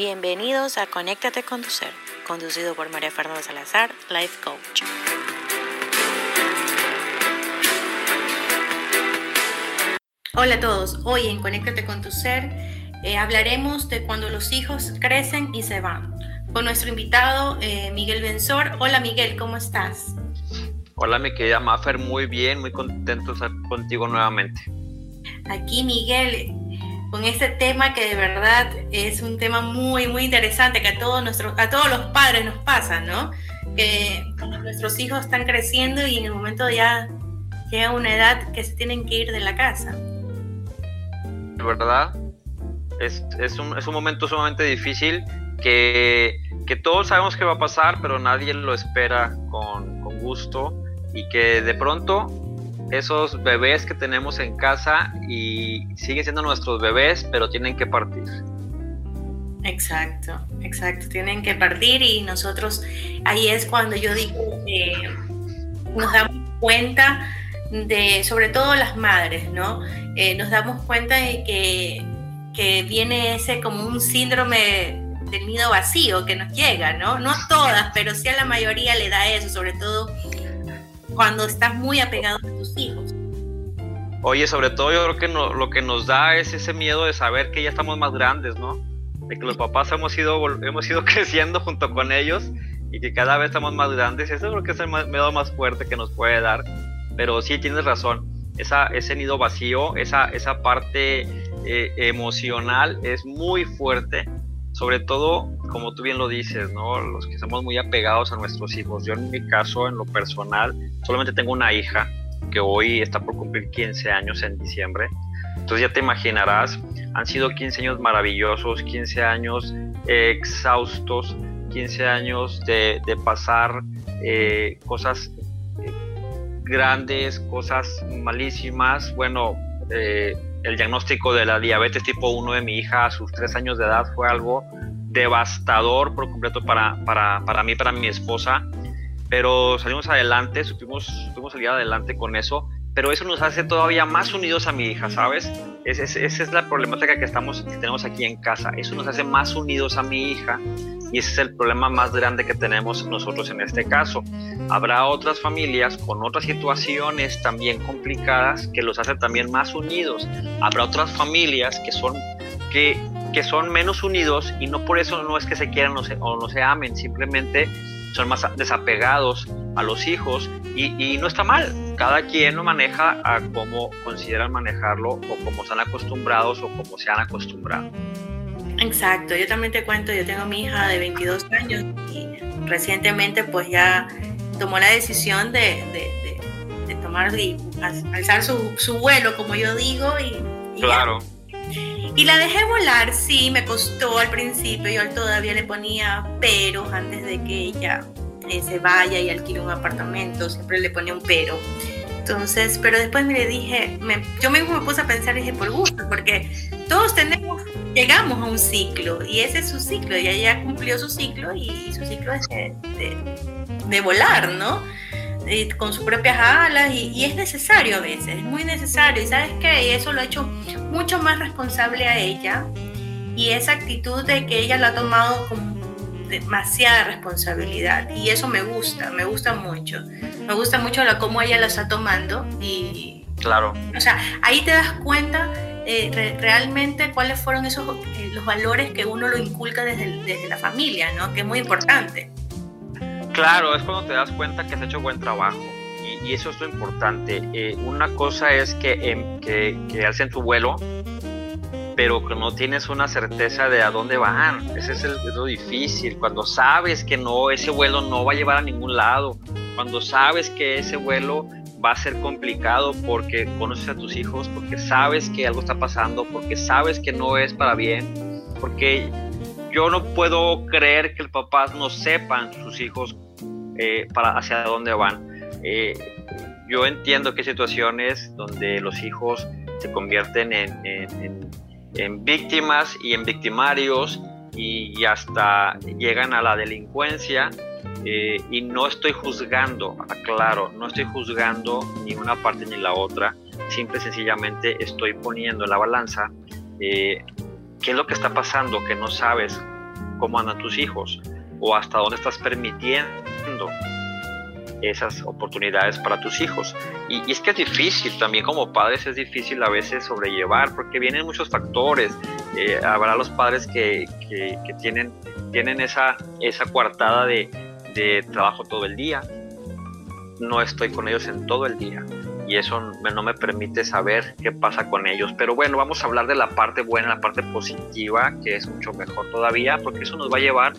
Bienvenidos a Conéctate con tu ser, conducido por María Fernanda Salazar, Life Coach. Hola a todos, hoy en Conéctate con tu ser eh, hablaremos de cuando los hijos crecen y se van. Con nuestro invitado eh, Miguel Benzor. Hola Miguel, ¿cómo estás? Hola mi querida Maffer, muy bien, muy contento de estar contigo nuevamente. Aquí Miguel, con este tema que de verdad es un tema muy, muy interesante que a todos, nuestros, a todos los padres nos pasa, ¿no? Que nuestros hijos están creciendo y en el momento ya llega una edad que se tienen que ir de la casa. ¿Verdad? Es, es, un, es un momento sumamente difícil que, que, todos sabemos que va a pasar, pero nadie lo espera con, con gusto y que de pronto esos bebés que tenemos en casa y siguen siendo nuestros bebés, pero tienen que partir. Exacto, exacto, tienen que partir y nosotros, ahí es cuando yo digo, eh, nos damos cuenta de, sobre todo las madres, ¿no? Eh, nos damos cuenta de que, que viene ese como un síndrome del nido vacío que nos llega, ¿no? No a todas, pero sí a la mayoría le da eso, sobre todo cuando estás muy apegado a tus hijos. Oye, sobre todo yo creo que lo que nos da es ese miedo de saber que ya estamos más grandes, ¿no? De que los papás hemos ido, hemos ido creciendo junto con ellos y que cada vez estamos más grandes. Eso creo que es el miedo más fuerte que nos puede dar. Pero sí tienes razón, esa, ese nido vacío, esa, esa parte eh, emocional es muy fuerte. Sobre todo, como tú bien lo dices, ¿no? Los que somos muy apegados a nuestros hijos. Yo en mi caso, en lo personal, solamente tengo una hija que hoy está por cumplir 15 años en diciembre. Entonces ya te imaginarás, han sido 15 años maravillosos, 15 años exhaustos, 15 años de, pasar eh, cosas eh, grandes, cosas malísimas. Bueno, eh, el diagnóstico de la diabetes tipo 1 de mi hija a sus 3 años de edad fue algo devastador por completo para, para, para mí, para mi esposa pero salimos adelante, supimos, supimos salir adelante con eso, pero eso nos hace todavía más unidos a mi hija, ¿sabes? esa es la problemática que, estamos, tenemos aquí en casa, eso nos hace más unidos a mi hija y ese es el problema más grande que tenemos nosotros en este caso. Habrá otras familias con otras situaciones también complicadas que los hacen también más unidos. Habrá otras familias que son, que, que son menos unidos y no por eso no es que se quieran o, o no se amen, simplemente son más desapegados a los hijos y, no está mal. Cada quien lo maneja a cómo consideran manejarlo o como están acostumbrados o como se han acostumbrado. Exacto, yo también te cuento, yo tengo mi hija de 22 años y recientemente pues ya tomó la decisión de, de, tomar y alzar su, su, vuelo, como yo digo. Y, claro. Y la dejé volar, sí, me costó al principio, yo todavía le ponía pero antes de que ella eh, se vaya y alquile un apartamento, siempre le ponía un pero. Entonces, pero después me le dije, yo mismo me puse a pensar y dije, por gusto, porque todos tenemos, llegamos a un ciclo y ese es su ciclo, y ella cumplió su ciclo y, su ciclo es de, de volar, ¿no? Con sus propias alas y, es necesario a veces, es muy necesario. Y sabes que eso lo ha hecho mucho más responsable a ella y esa actitud de que ella lo ha tomado con demasiada responsabilidad y eso me gusta, me gusta mucho. Me gusta mucho la cómo ella lo está tomando y... Claro. O sea, ahí te das cuenta eh, realmente cuáles fueron esos eh, los valores que uno lo inculca desde, desde la familia, ¿no? Que es muy importante. Claro, es cuando te das cuenta que has hecho buen trabajo. Y, eso es lo importante. Eh, una cosa es que, em, que, que hacen tu vuelo, pero que no tienes una certeza de a dónde van. Ese es, lo difícil. Cuando sabes que no, ese vuelo no va a llevar a ningún lado. Cuando sabes que ese vuelo va a ser complicado porque conoces a tus hijos, porque sabes que algo está pasando, porque sabes que no es para bien, porque yo no puedo creer que los papás no sepan sus hijos eh, para hacia dónde van. Eh, yo entiendo que hay situaciones donde los hijos se convierten en, víctimas y en victimarios y, hasta llegan a la delincuencia eh, y no estoy juzgando, aclaro, no estoy juzgando ni una parte ni la otra, simple y sencillamente estoy poniendo en la balanza qué es lo que está pasando, que no sabes cómo andan tus hijos o hasta dónde estás permitiendo esas oportunidades para tus hijos. Y, es que es difícil, también como padres es difícil a veces sobrellevar, porque vienen muchos factores. Eh, habrá los padres que, que, tienen, tienen esa, esa coartada de, de trabajo todo el día. No estoy con ellos en todo el día y eso no me permite saber qué pasa con ellos. Pero bueno, vamos a hablar de la parte buena, la parte positiva, que es mucho mejor todavía, porque eso nos va a llevar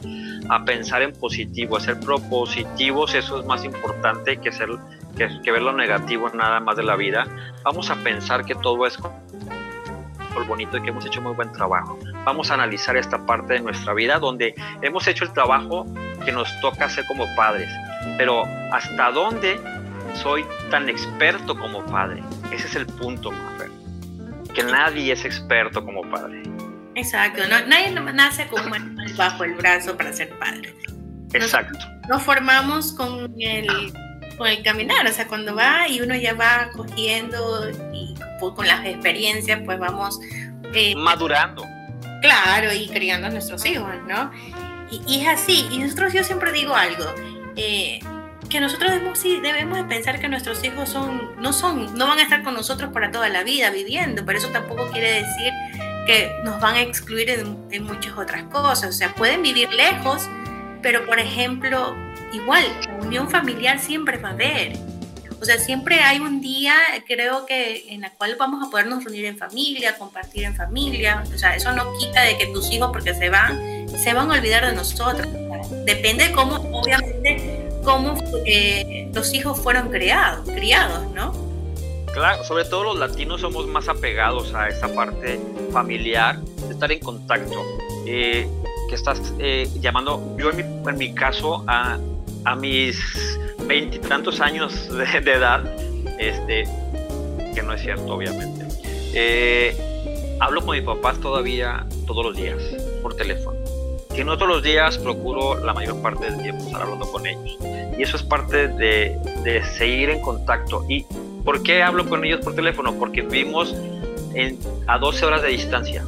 a pensar en positivo, a ser propositivos, eso es más importante que, ser, que, ver lo negativo nada más de la vida. Vamos a pensar que todo es bonito y que hemos hecho muy buen trabajo. Vamos a analizar esta parte de nuestra vida donde hemos hecho el trabajo que nos toca hacer como padres, pero hasta dónde soy tan experto como padre. Ese es el punto, Mafer. Que nadie es experto como padre. Exacto, nadie nace con un bajo el brazo para ser padre. Exacto. Nos, formamos con el, con el caminar, o sea, cuando va y uno ya va cogiendo y con las experiencias, pues vamos... Eh, Madurando. Claro, y criando a nuestros hijos, ¿no? Y, y, es así, y nosotros yo siempre digo algo, eh, que nosotros debemos, sí, debemos de pensar que nuestros hijos son, no son, no van a estar con nosotros para toda la vida viviendo, pero eso tampoco quiere decir que nos van a excluir en, muchas otras cosas. O sea, pueden vivir lejos, pero por ejemplo, igual, la unión familiar siempre va a haber. O sea, siempre hay un día, creo que, en la cual vamos a podernos reunir en familia, compartir en familia. O sea, eso no quita de que tus hijos, porque se van, se van a olvidar de nosotros. Depende de cómo, obviamente, cómo eh, los hijos fueron creados, criados, ¿no? Claro, sobre todo los latinos somos más apegados a esa parte familiar, de estar en contacto. Eh, que estás eh, llamando, yo en mi, caso, a, a mis veintitantos años de, edad, este, que no es cierto, obviamente, hablo con mis papás todavía todos los días por teléfono que no todos los días procuro la mayor parte del tiempo estar hablando con ellos. Y eso es parte de, de seguir en contacto. ¿Y por qué hablo con ellos por teléfono? Porque vivimos a 12 horas de distancia.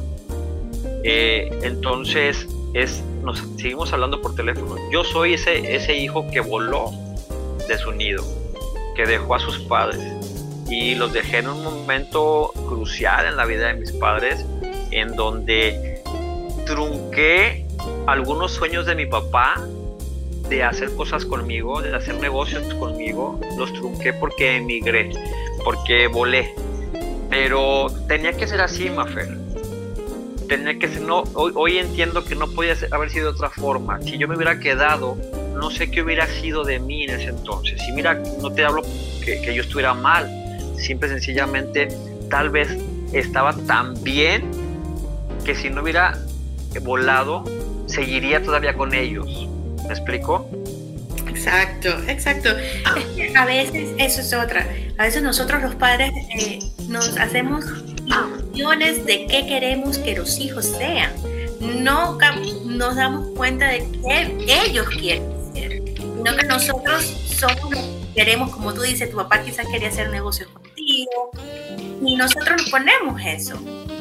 Eh, entonces, es, nos seguimos hablando por teléfono. Yo soy ese, ese hijo que voló de su nido, que dejó a sus padres y los dejé en un momento crucial en la vida de mis padres, en donde trunqué algunos sueños de mi papá de hacer cosas conmigo, de hacer negocios conmigo, los trunqué porque emigré, porque volé. Pero tenía que ser así, Mafer. Tenía que ser, no, hoy, entiendo que no podía haber sido de otra forma. Si yo me hubiera quedado, no sé qué hubiera sido de mí en ese entonces. Y mira, no te hablo que, que yo estuviera mal, simple sencillamente, tal vez estaba tan bien que si no hubiera volado, seguiría todavía con ellos. ¿Me explico? Exacto, exacto. a veces, eso es otra, a veces nosotros los padres eh, nos hacemos ilusiones de qué queremos que los hijos sean. No nos damos cuenta de qué ellos quieren ser, sino que nosotros somos queremos, como tú dices, tu papá quizás quería hacer negocios contigo y nosotros nos ponemos eso.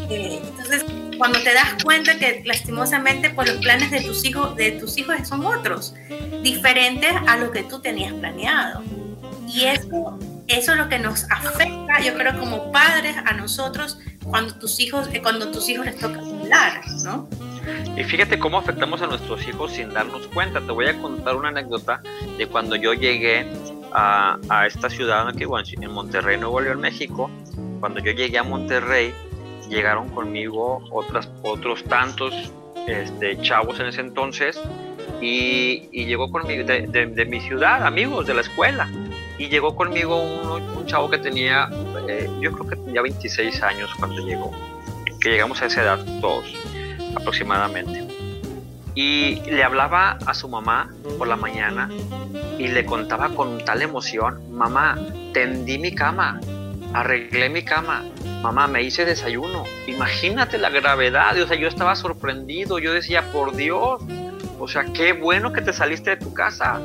Eh, entonces, cuando te das cuenta que lastimosamente pues los planes de tus hijos de tus hijos son otros diferentes a lo que tú tenías planeado y eso eso es lo que nos afecta yo creo como padres a nosotros cuando tus hijos eh, cuando tus hijos les toca hablar no y fíjate cómo afectamos a nuestros hijos sin darnos cuenta. Te voy a contar una anécdota de cuando yo llegué a, a esta ciudad aquí, en Monterrey, Nuevo León, México. Cuando yo llegué a Monterrey, llegaron conmigo otras, otros tantos este, chavos en ese entonces y, llegó conmigo de, mi ciudad, amigos de la escuela. Y llegó conmigo un, chavo que tenía, eh, yo creo que tenía 26 años cuando llegó, que llegamos a esa edad todos aproximadamente. Y le hablaba a su mamá por la mañana y le contaba con tal emoción, mamá, tendí mi cama, arreglé mi cama, mamá, me hice desayuno. Imagínate la gravedad, o sea, yo estaba sorprendido, yo decía, por Dios, o sea, qué bueno que te saliste de tu casa.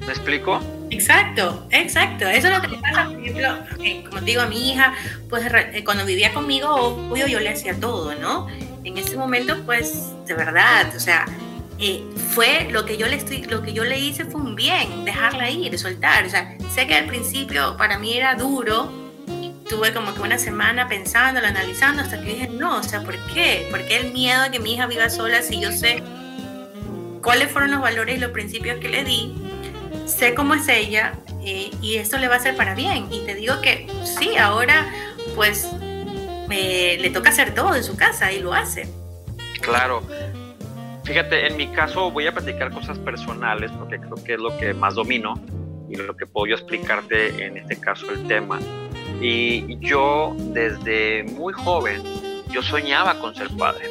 ¿Me explico? Exacto, exacto. Eso es lo que le pasa, por ejemplo, eh, como digo, a mi hija, pues eh, cuando vivía conmigo, obvio, yo le hacía todo, ¿no? en ese momento, pues, de verdad, o sea, eh, fue lo que yo le estoy, lo que yo le hice fue un bien, dejarla ir, soltar. O sea, sé que al principio para mí era duro, tuve como que una semana pensándolo, analizando, hasta que dije, no, o sea, ¿por qué? ¿Por qué el miedo a que mi hija viva sola si yo sé cuáles fueron los valores y los principios que le di? Sé cómo es ella eh, y esto le va a hacer para bien. Y te digo que sí, ahora pues le toca hacer todo en su casa y lo hace. Claro. Fíjate, en mi caso voy a platicar cosas personales porque creo que es lo que más domino y lo que puedo yo explicarte en este caso el tema. Y yo desde muy joven, yo soñaba con ser padre,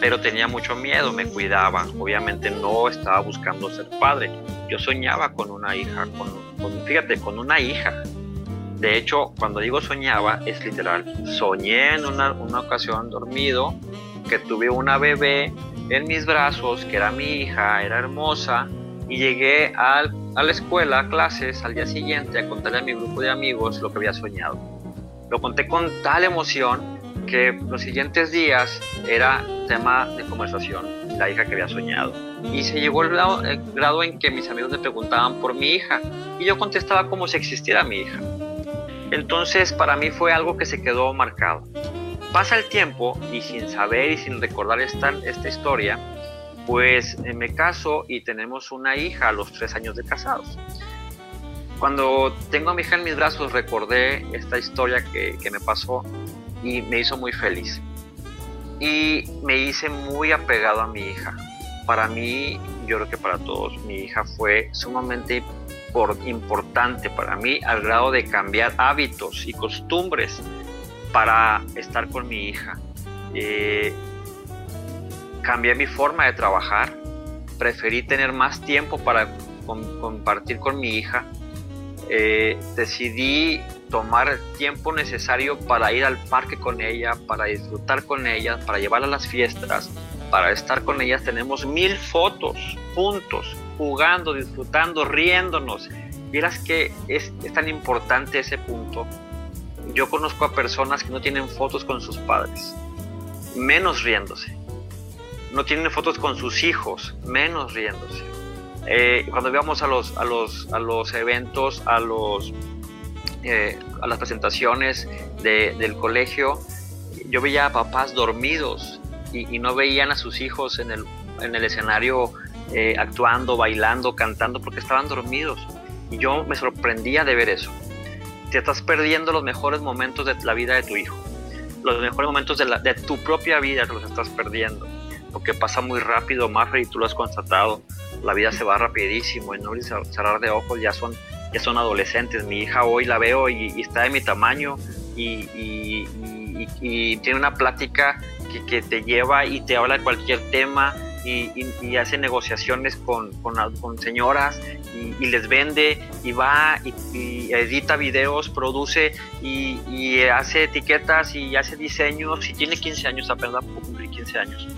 pero tenía mucho miedo, me cuidaba. Obviamente no estaba buscando ser padre. Yo soñaba con una hija, con, fíjate, con una hija. De hecho, cuando digo soñaba, es literal. Soñé en una, una ocasión dormido que tuve una bebé en mis brazos, que era mi hija, era hermosa, y llegué al, a la escuela, a clases, al día siguiente a contarle a mi grupo de amigos lo que había soñado. Lo conté con tal emoción que los siguientes días era tema de conversación, la hija que había soñado. Y se llegó el grado, en que mis amigos me preguntaban por mi hija y yo contestaba como si existiera mi hija. Entonces para mí fue algo que se quedó marcado. Pasa el tiempo y sin saber y sin recordar esta, esta historia, pues me caso y tenemos una hija a los tres años de casados. Cuando tengo a mi hija en mis brazos recordé esta historia que, me pasó y me hizo muy feliz. Y me hice muy apegado a mi hija. Para mí, yo creo que para todos, mi hija fue sumamente por, importante para mí al grado de cambiar hábitos y costumbres para estar con mi hija. Eh, cambié mi forma de trabajar, preferí tener más tiempo para compartir con mi hija, eh, decidí tomar el tiempo necesario para ir al parque con ella, para disfrutar con ella, para llevarla a las fiestas, para estar con ellas. Tenemos mil fotos juntos, jugando, disfrutando, riéndonos. Vieras que es, es tan importante ese punto. Yo conozco a personas que no tienen fotos con sus padres, menos riéndose no tienen fotos con sus hijos, menos riéndose. Eh, cuando íbamos a los, a los, a los eventos, a, los, eh, a las presentaciones del colegio, yo veía a papás dormidos y, no veían a sus hijos en el, en el escenario eh, actuando, bailando, cantando, porque estaban dormidos. Y yo me sorprendía de ver eso. Te estás perdiendo los mejores momentos de la vida de tu hijo. Los mejores momentos de, tu propia vida los estás perdiendo porque pasa muy rápido, Maffer, y tú lo has constatado, la vida se va rapidísimo, en un cerrar de ojos ya son, ya son adolescentes, mi hija hoy la veo y, está de mi tamaño y, y tiene una plática que, que, te lleva y te habla de cualquier tema y, hace negociaciones con, con, con señoras y, les vende y va y, edita videos, produce y, hace etiquetas y hace diseños y tiene 15 años, apenas cumplir 15 años.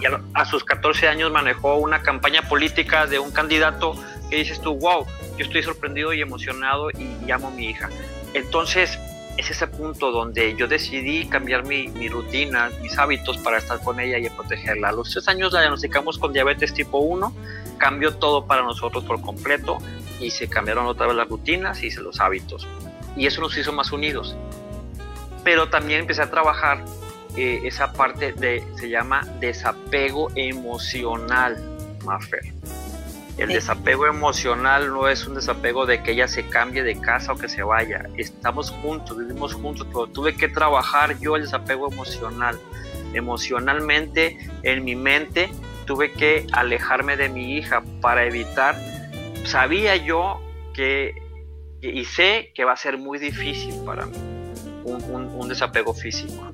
Y, a, sus 14 años manejó una campaña política de un candidato que dices tú, wow, yo estoy sorprendido y emocionado y llamo a mi hija. Entonces, es ese punto donde yo decidí cambiar mi, rutina, mis hábitos para estar con ella y protegerla. A los tres años la diagnosticamos con diabetes tipo 1, cambió todo para nosotros por completo y se cambiaron otra vez las rutinas y los hábitos. Y eso nos hizo más unidos. Pero también empecé a trabajar eh, esa parte de, se llama desapego emocional, Maffer. El desapego emocional no es un desapego de que ella se cambie de casa o que se vaya. Estamos juntos, vivimos juntos, pero tuve que trabajar yo el desapego emocional. Emocionalmente, en mi mente, tuve que alejarme de mi hija para evitar. Sabía yo que, y sé que va a ser muy difícil para mí un, desapego físico.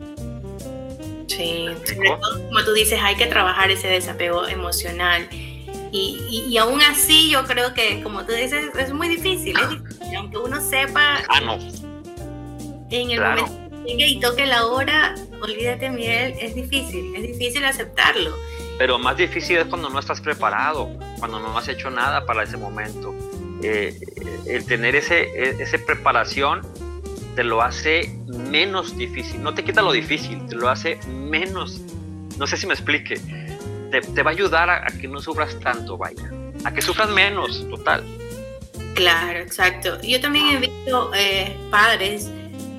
Sí, como tú dices, hay que trabajar ese desapego emocional y, y, aún así yo creo que, como tú dices, es muy difícil, aunque uno sepa... Ah, no. En el momento que llegue y toque la hora, olvídate, Miguel, es difícil, es difícil aceptarlo. Pero más difícil es cuando no estás preparado, cuando no has hecho nada para ese momento. Eh, el tener ese, e, ese preparación te lo hace menos difícil, no te quita lo difícil, te lo hace menos no sé si me explique, te, va a ayudar a, que no sufras tanto, vaya, a que sufras menos, total. Claro, exacto. Yo también he visto eh, padres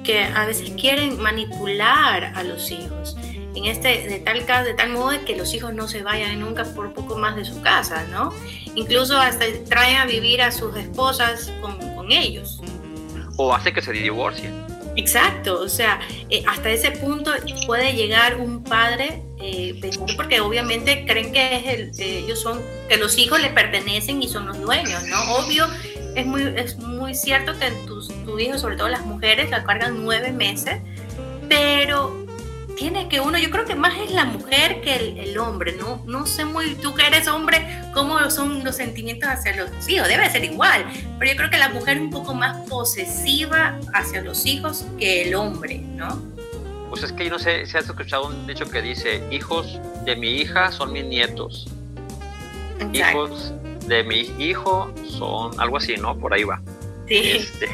que a veces quieren manipular a los hijos. En este, de tal caso, de tal modo que los hijos no se vayan nunca por poco más de su casa, ¿no? Incluso hasta traen a vivir a sus esposas con, con ellos. O hace que se divorcien. Exacto, o sea, eh, hasta ese punto puede llegar un padre, eh, porque obviamente creen que es el, ellos son, que los hijos le pertenecen y son los dueños, ¿no? Obvio, es muy, es muy cierto que tus, tu hijo, sobre todo las mujeres, la cargan nueve meses, pero tiene que uno, yo creo que más es la mujer que el, hombre, ¿no? No sé muy, tú que eres hombre, cómo son los sentimientos hacia los hijos, debe ser igual, pero yo creo que la mujer es un poco más posesiva hacia los hijos que el hombre, ¿no? Pues es que yo no sé si has escuchado un dicho que dice, hijos de mi hija son mis nietos. Hijos de mi hijo son algo así, ¿no? Por ahí va. Sí. Este,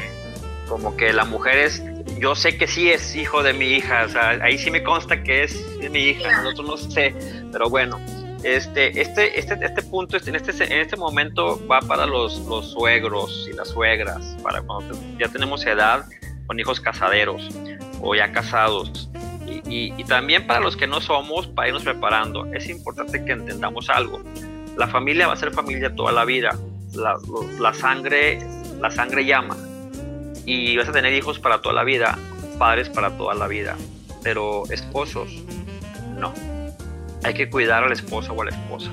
como que la mujer es yo sé que sí es hijo de mi hija, o sea, ahí sí me consta que es mi hija, nosotros no sé, pero bueno, este, este, este, este punto, en este, en este momento va para los, los suegros y las suegras, para cuando ya tenemos edad con hijos casaderos o ya casados. Y, y, también para los que no somos, para irnos preparando, es importante que entendamos algo. La familia va a ser familia toda la vida. La, la sangre, la sangre llama y vas a tener hijos para toda la vida, padres para toda la vida, pero esposos, no. Hay que cuidar a la esposa o a la esposa.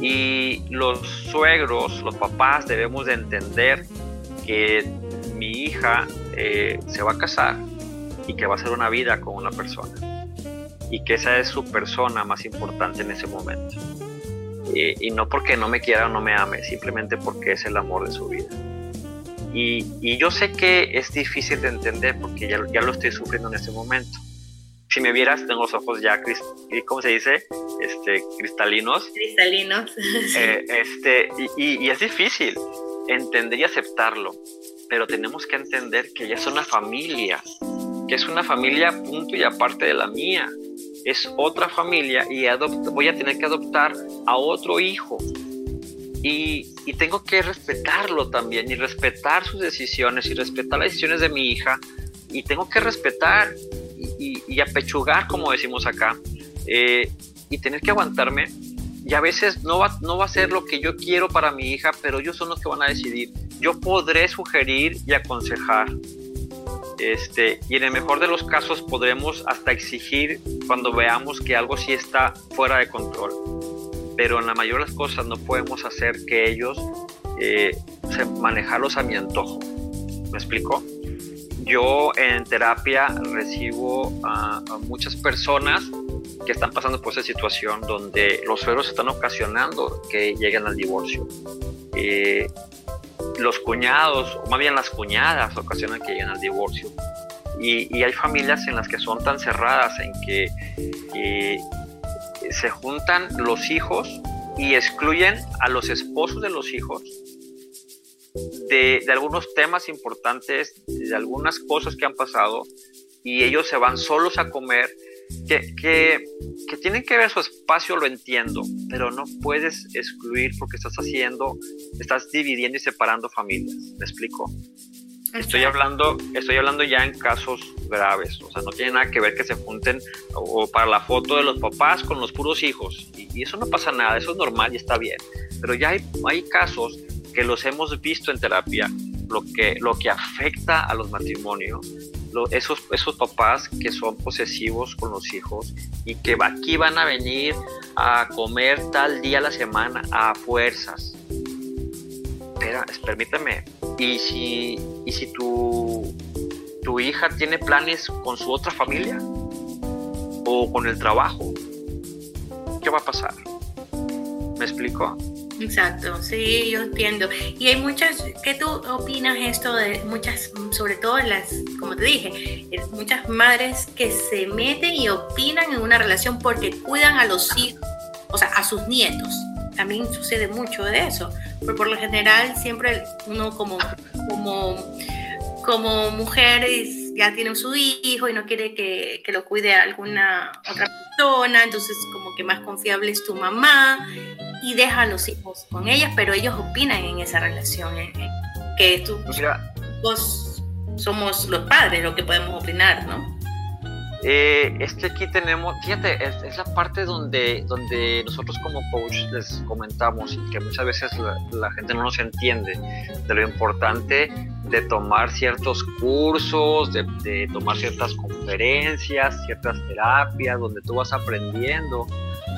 Y los suegros, los papás, debemos de entender que mi hija eh, se va a casar y que va a hacer una vida con una persona. Y que esa es su persona más importante en ese momento. y no porque no me quiera o no me ame, simplemente porque es el amor de su vida. Y, yo sé que es difícil de entender porque ya, ya lo estoy sufriendo en este momento. Si me vieras, tengo los ojos ya, ¿cómo se dice? Este, cristalinos. Cristalinos. Eh, este, y, y es difícil entender y aceptarlo, pero tenemos que entender que ya es una familia, que es una familia punto y aparte de la mía. Es otra familia y voy a tener que adoptar a otro hijo y, tengo que respetarlo también y respetar sus decisiones y respetar las decisiones de mi hija y tengo que respetar y, apechugar, como decimos acá, eh, y tener que aguantarme. Y a veces no va, no va a ser lo que yo quiero para mi hija, pero ellos son los que van a decidir. Yo podré sugerir y aconsejar. Este, y en el mejor de los casos podremos hasta exigir cuando veamos que algo sí está fuera de control pero en la mayoría de las cosas no podemos hacer que ellos eh, manejarlos a mi antojo. ¿Me explico? Yo en terapia recibo a, muchas personas que están pasando por esa situación donde los suegros están ocasionando que lleguen al divorcio. Eh, los cuñados, o más bien las cuñadas, ocasionan que lleguen al divorcio. Y, hay familias en las que son tan cerradas en que se juntan los hijos y excluyen a los esposos de los hijos de, algunos temas importantes, de algunas cosas que han pasado, y ellos se van solos a comer, que, que, que, tienen que ver su espacio, lo entiendo, pero no puedes excluir porque estás haciendo, estás dividiendo y separando familias. ¿Me explico? Estoy hablando, estoy hablando ya en casos graves, o sea, no tiene nada que ver que se junten o, para la foto de los papás con los puros hijos. Y, eso no pasa nada, eso es normal y está bien. Pero ya hay, hay casos que los hemos visto en terapia, lo que, lo que afecta a los matrimonios, esos, esos papás que son posesivos con los hijos y que aquí van a venir a comer tal día a la semana a fuerzas. Espera, permíteme, y si, y si tu, tu hija tiene planes con su otra familia o con el trabajo, ¿qué va a pasar? ¿Me explico? Exacto, sí, yo entiendo. Y hay muchas, ¿qué tú opinas esto de muchas, sobre todo las, como te dije, muchas madres que se meten y opinan en una relación porque cuidan a los hijos, o sea, a sus nietos? También sucede mucho de eso pero por lo general siempre uno como, como, como mujer ya tiene su hijo y no quiere que, que, lo cuide alguna otra persona, entonces como que más confiable es tu mamá y deja a los hijos con ellas, pero ellos opinan en esa relación, ¿eh? que tú, vos somos los padres lo que podemos opinar, ¿no? Eh, es que aquí tenemos, fíjate, es, la parte donde, donde nosotros como coach les comentamos y que muchas veces la, gente no nos entiende de lo importante de tomar ciertos cursos, de, de, tomar ciertas conferencias, ciertas terapias, donde tú vas aprendiendo,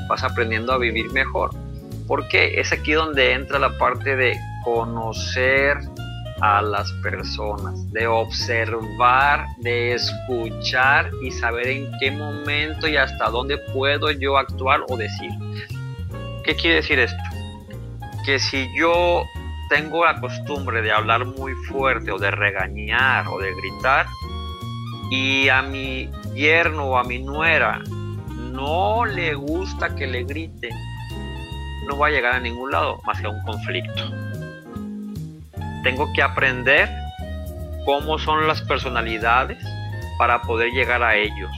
vas aprendiendo a vivir mejor. Porque es aquí donde entra la parte de conocer a las personas, de observar, de escuchar y saber en qué momento y hasta dónde puedo yo actuar o decir. ¿Qué quiere decir esto? Que si yo tengo la costumbre de hablar muy fuerte o de regañar o de gritar y a mi yerno o a mi nuera no le gusta que le grite, no va a llegar a ningún lado más que a un conflicto tengo que aprender cómo son las personalidades para poder llegar a ellos.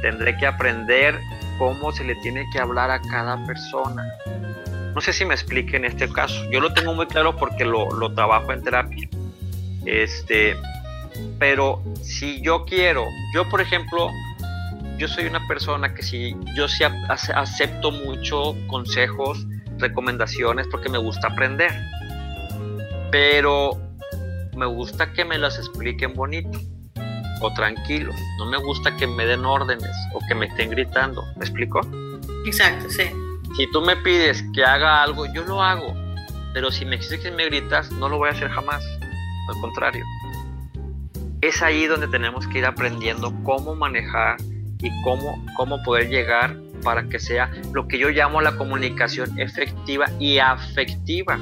Tendré que aprender cómo se le tiene que hablar a cada persona. No sé si me explique en este caso. Yo lo tengo muy claro porque lo, trabajo en terapia. Este, pero si yo quiero, yo por ejemplo, yo soy una persona que si yo sí acepto mucho consejos, recomendaciones porque me gusta aprender pero me gusta que me las expliquen bonito o tranquilo. No me gusta que me den órdenes o que me estén gritando. ¿Me explico? Exacto, sí. Si tú me pides que haga algo, yo lo hago. Pero si me exiges que me gritas, no lo voy a hacer jamás. Al contrario. Es ahí donde tenemos que ir aprendiendo cómo manejar y cómo, cómo poder llegar para que sea lo que yo llamo la comunicación efectiva y afectiva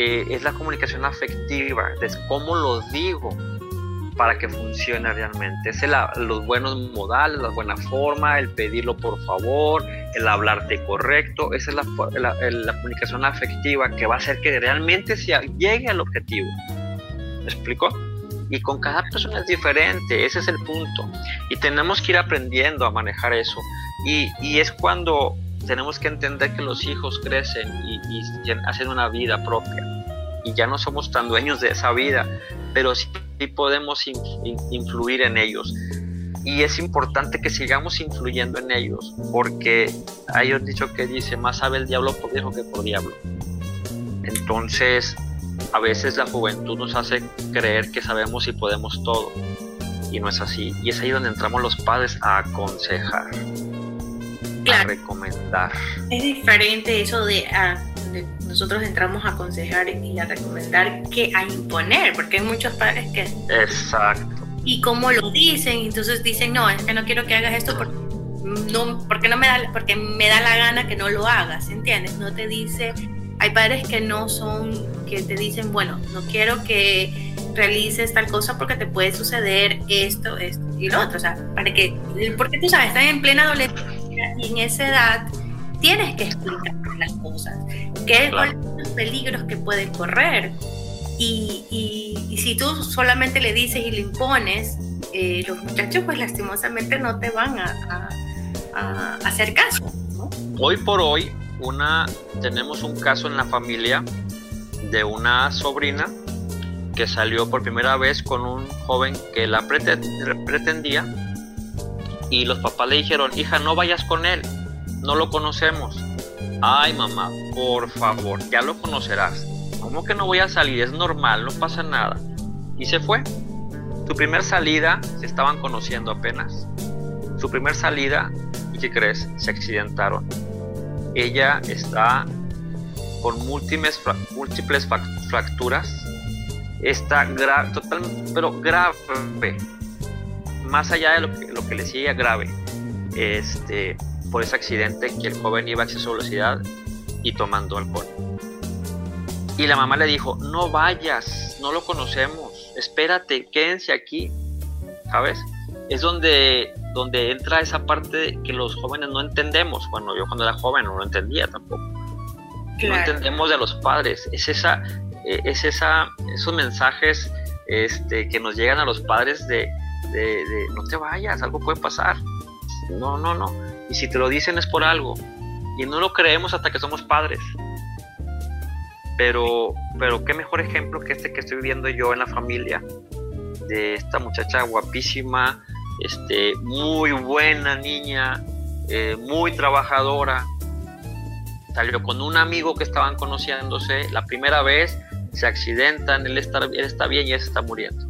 eh, es la comunicación afectiva, es cómo lo digo para que funcione realmente. Es los buenos modales, la buena forma, el pedirlo por favor, el hablarte correcto. Esa es la, la, comunicación afectiva que va a hacer que realmente se llegue al objetivo. ¿Me explico? Y con cada persona es diferente, ese es el punto. Y tenemos que ir aprendiendo a manejar eso. Y, y es cuando tenemos que entender que los hijos crecen y, hacen una vida propia y ya no somos tan dueños de esa vida, pero sí, podemos influir en ellos. Y es importante que sigamos influyendo en ellos, porque hay un dicho que dice, más sabe el diablo por viejo que por diablo. Entonces, a veces la juventud nos hace creer que sabemos y podemos todo, y no es así. Y es ahí donde entramos los padres a aconsejar recomendar. Es diferente eso de, nosotros entramos a aconsejar y a recomendar que a imponer, porque hay muchos padres que... Exacto. Y como lo dicen, entonces dicen, no, es que no quiero que hagas esto porque no, porque no me da, porque me da la gana que no lo hagas, ¿entiendes? No te dice, hay padres que no son, que te dicen, bueno, no quiero que realices tal cosa porque te puede suceder esto, esto y lo otro, o sea, para que, porque tú sabes, están en plena adolescencia y en esa edad tienes que explicar las cosas, qué son los peligros que pueden correr. Y, y, si tú solamente le dices y le impones, eh, los muchachos pues lastimosamente no te van a, a, hacer caso. Hoy por hoy una, tenemos un caso en la familia de una sobrina que salió por primera vez con un joven que la pretendía y los papás le dijeron, hija, no vayas con él, no lo conocemos. Ay, mamá, por favor, ya lo conocerás. ¿Cómo que no voy a salir? Es normal, no pasa nada. Y se fue. Su primer salida, se estaban conociendo apenas. Su primer salida, ¿y qué crees? Se accidentaron. Ella está con múltiples, múltiples fracturas. Está grave, total, pero grave más allá de lo que, lo que le sigue grave, este, por ese accidente que el joven iba a exceso de velocidad y tomando alcohol. Y la mamá le dijo, no vayas, no lo conocemos, espérate, quédense aquí, ¿sabes? Es donde, donde entra esa parte que los jóvenes no entendemos. Bueno, yo cuando era joven no lo entendía tampoco. No entendemos de los padres. Es esa, eh, es esa, esos mensajes este, que nos llegan a los padres de, de, no te vayas, algo puede pasar. No, no, no. Y si te lo dicen es por algo. Y no lo creemos hasta que somos padres. Pero, pero qué mejor ejemplo que este que estoy viendo yo en la familia, de esta muchacha guapísima, este, muy buena niña, eh, muy trabajadora. Salió con un amigo que estaban conociéndose la primera vez, se accidentan, él está, él está bien y ella se está muriendo.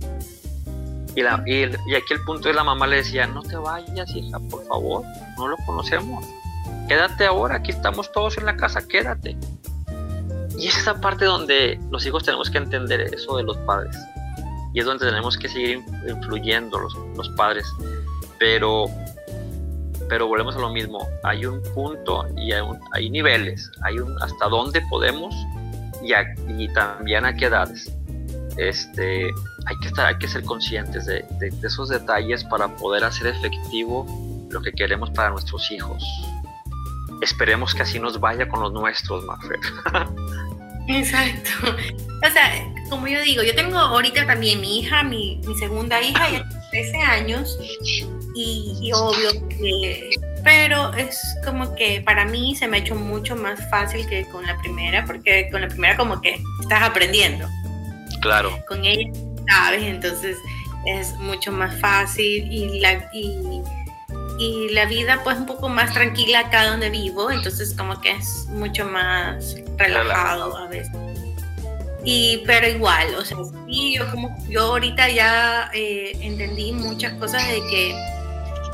Y, aquí el punto es la mamá le decía, no te vayas hija, por favor, no lo conocemos. Quédate ahora, aquí estamos todos en la casa, quédate. Y es esa parte donde los hijos tenemos que entender eso de los padres. Y es donde tenemos que seguir influyendo los, los padres. Pero, pero volvemos a lo mismo. Hay un punto y hay, hay niveles. Hay un hasta dónde podemos y, y también a qué edades. Este, hay que, estar, hay que ser conscientes de, esos detalles para poder hacer efectivo lo que queremos para nuestros hijos. Esperemos que así nos vaya con los nuestros, Mafer. Exacto. O sea, como yo digo, yo tengo ahorita también mi hija, mi, segunda hija, ya tiene 13 años, y, obvio que pero es como que para mí se me ha hecho mucho más fácil que con la primera, porque con la primera como que estás aprendiendo. Claro. Con ella sabes, entonces es mucho más fácil y la, y, la vida pues un poco más tranquila acá donde vivo, entonces como que es mucho más relajado a veces. Y, pero igual, o sea, sí, yo como yo ahorita ya eh, entendí muchas cosas de que,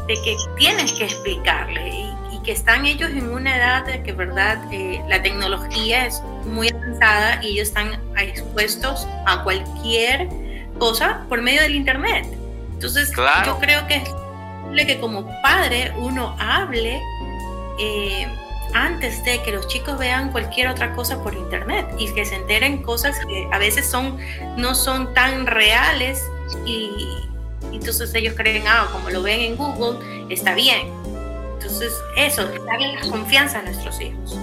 de que tienes que explicarle y, que están ellos en una edad de que, verdad, eh, la tecnología es muy avanzada y ellos están expuestos a cualquier cosa por medio del internet. Entonces, yo creo que es que como padre uno hable eh, antes de que los chicos vean cualquier otra cosa por internet y que se enteren cosas que a veces son no son tan reales y, entonces ellos creen, ah, como lo ven en Google, está bien. Entonces, eso, darle la confianza a nuestros hijos.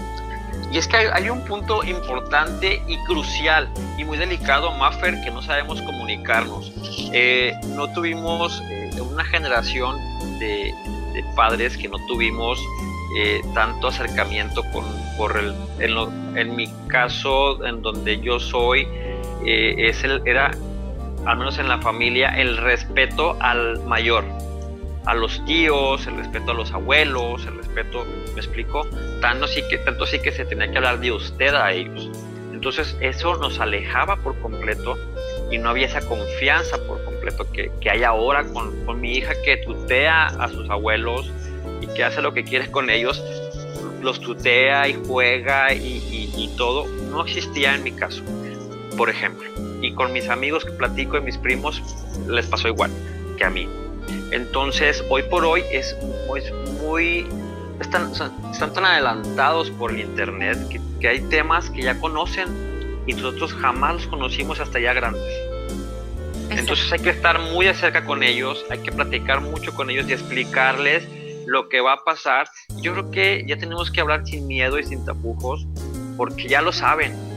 Y es que hay, un punto importante y crucial y muy delicado, Maffer, que no sabemos comunicarnos. Eh, no tuvimos eh, una generación de, padres que no tuvimos eh, tanto acercamiento con por el, en, en, mi caso, en donde yo soy, es el, era, al menos en la familia, el respeto al mayor a los tíos, el respeto a los abuelos, el respeto, me explico, tanto sí que, tanto sí que se tenía que hablar de usted a ellos. Entonces eso nos alejaba por completo y no había esa confianza por completo que, que hay ahora con, con, mi hija que tutea a sus abuelos y que hace lo que quiere con ellos, los tutea y juega y, y todo. No existía en mi caso, por ejemplo. Y con mis amigos que platico y mis primos les pasó igual que a mí entonces, hoy por hoy es, muy, están, están, tan adelantados por el Internet que, hay temas que ya conocen y nosotros jamás los conocimos hasta ya grandes. Entonces hay que estar muy de cerca con ellos, hay que platicar mucho con ellos y explicarles lo que va a pasar. Yo creo que ya tenemos que hablar sin miedo y sin tapujos, porque ya lo saben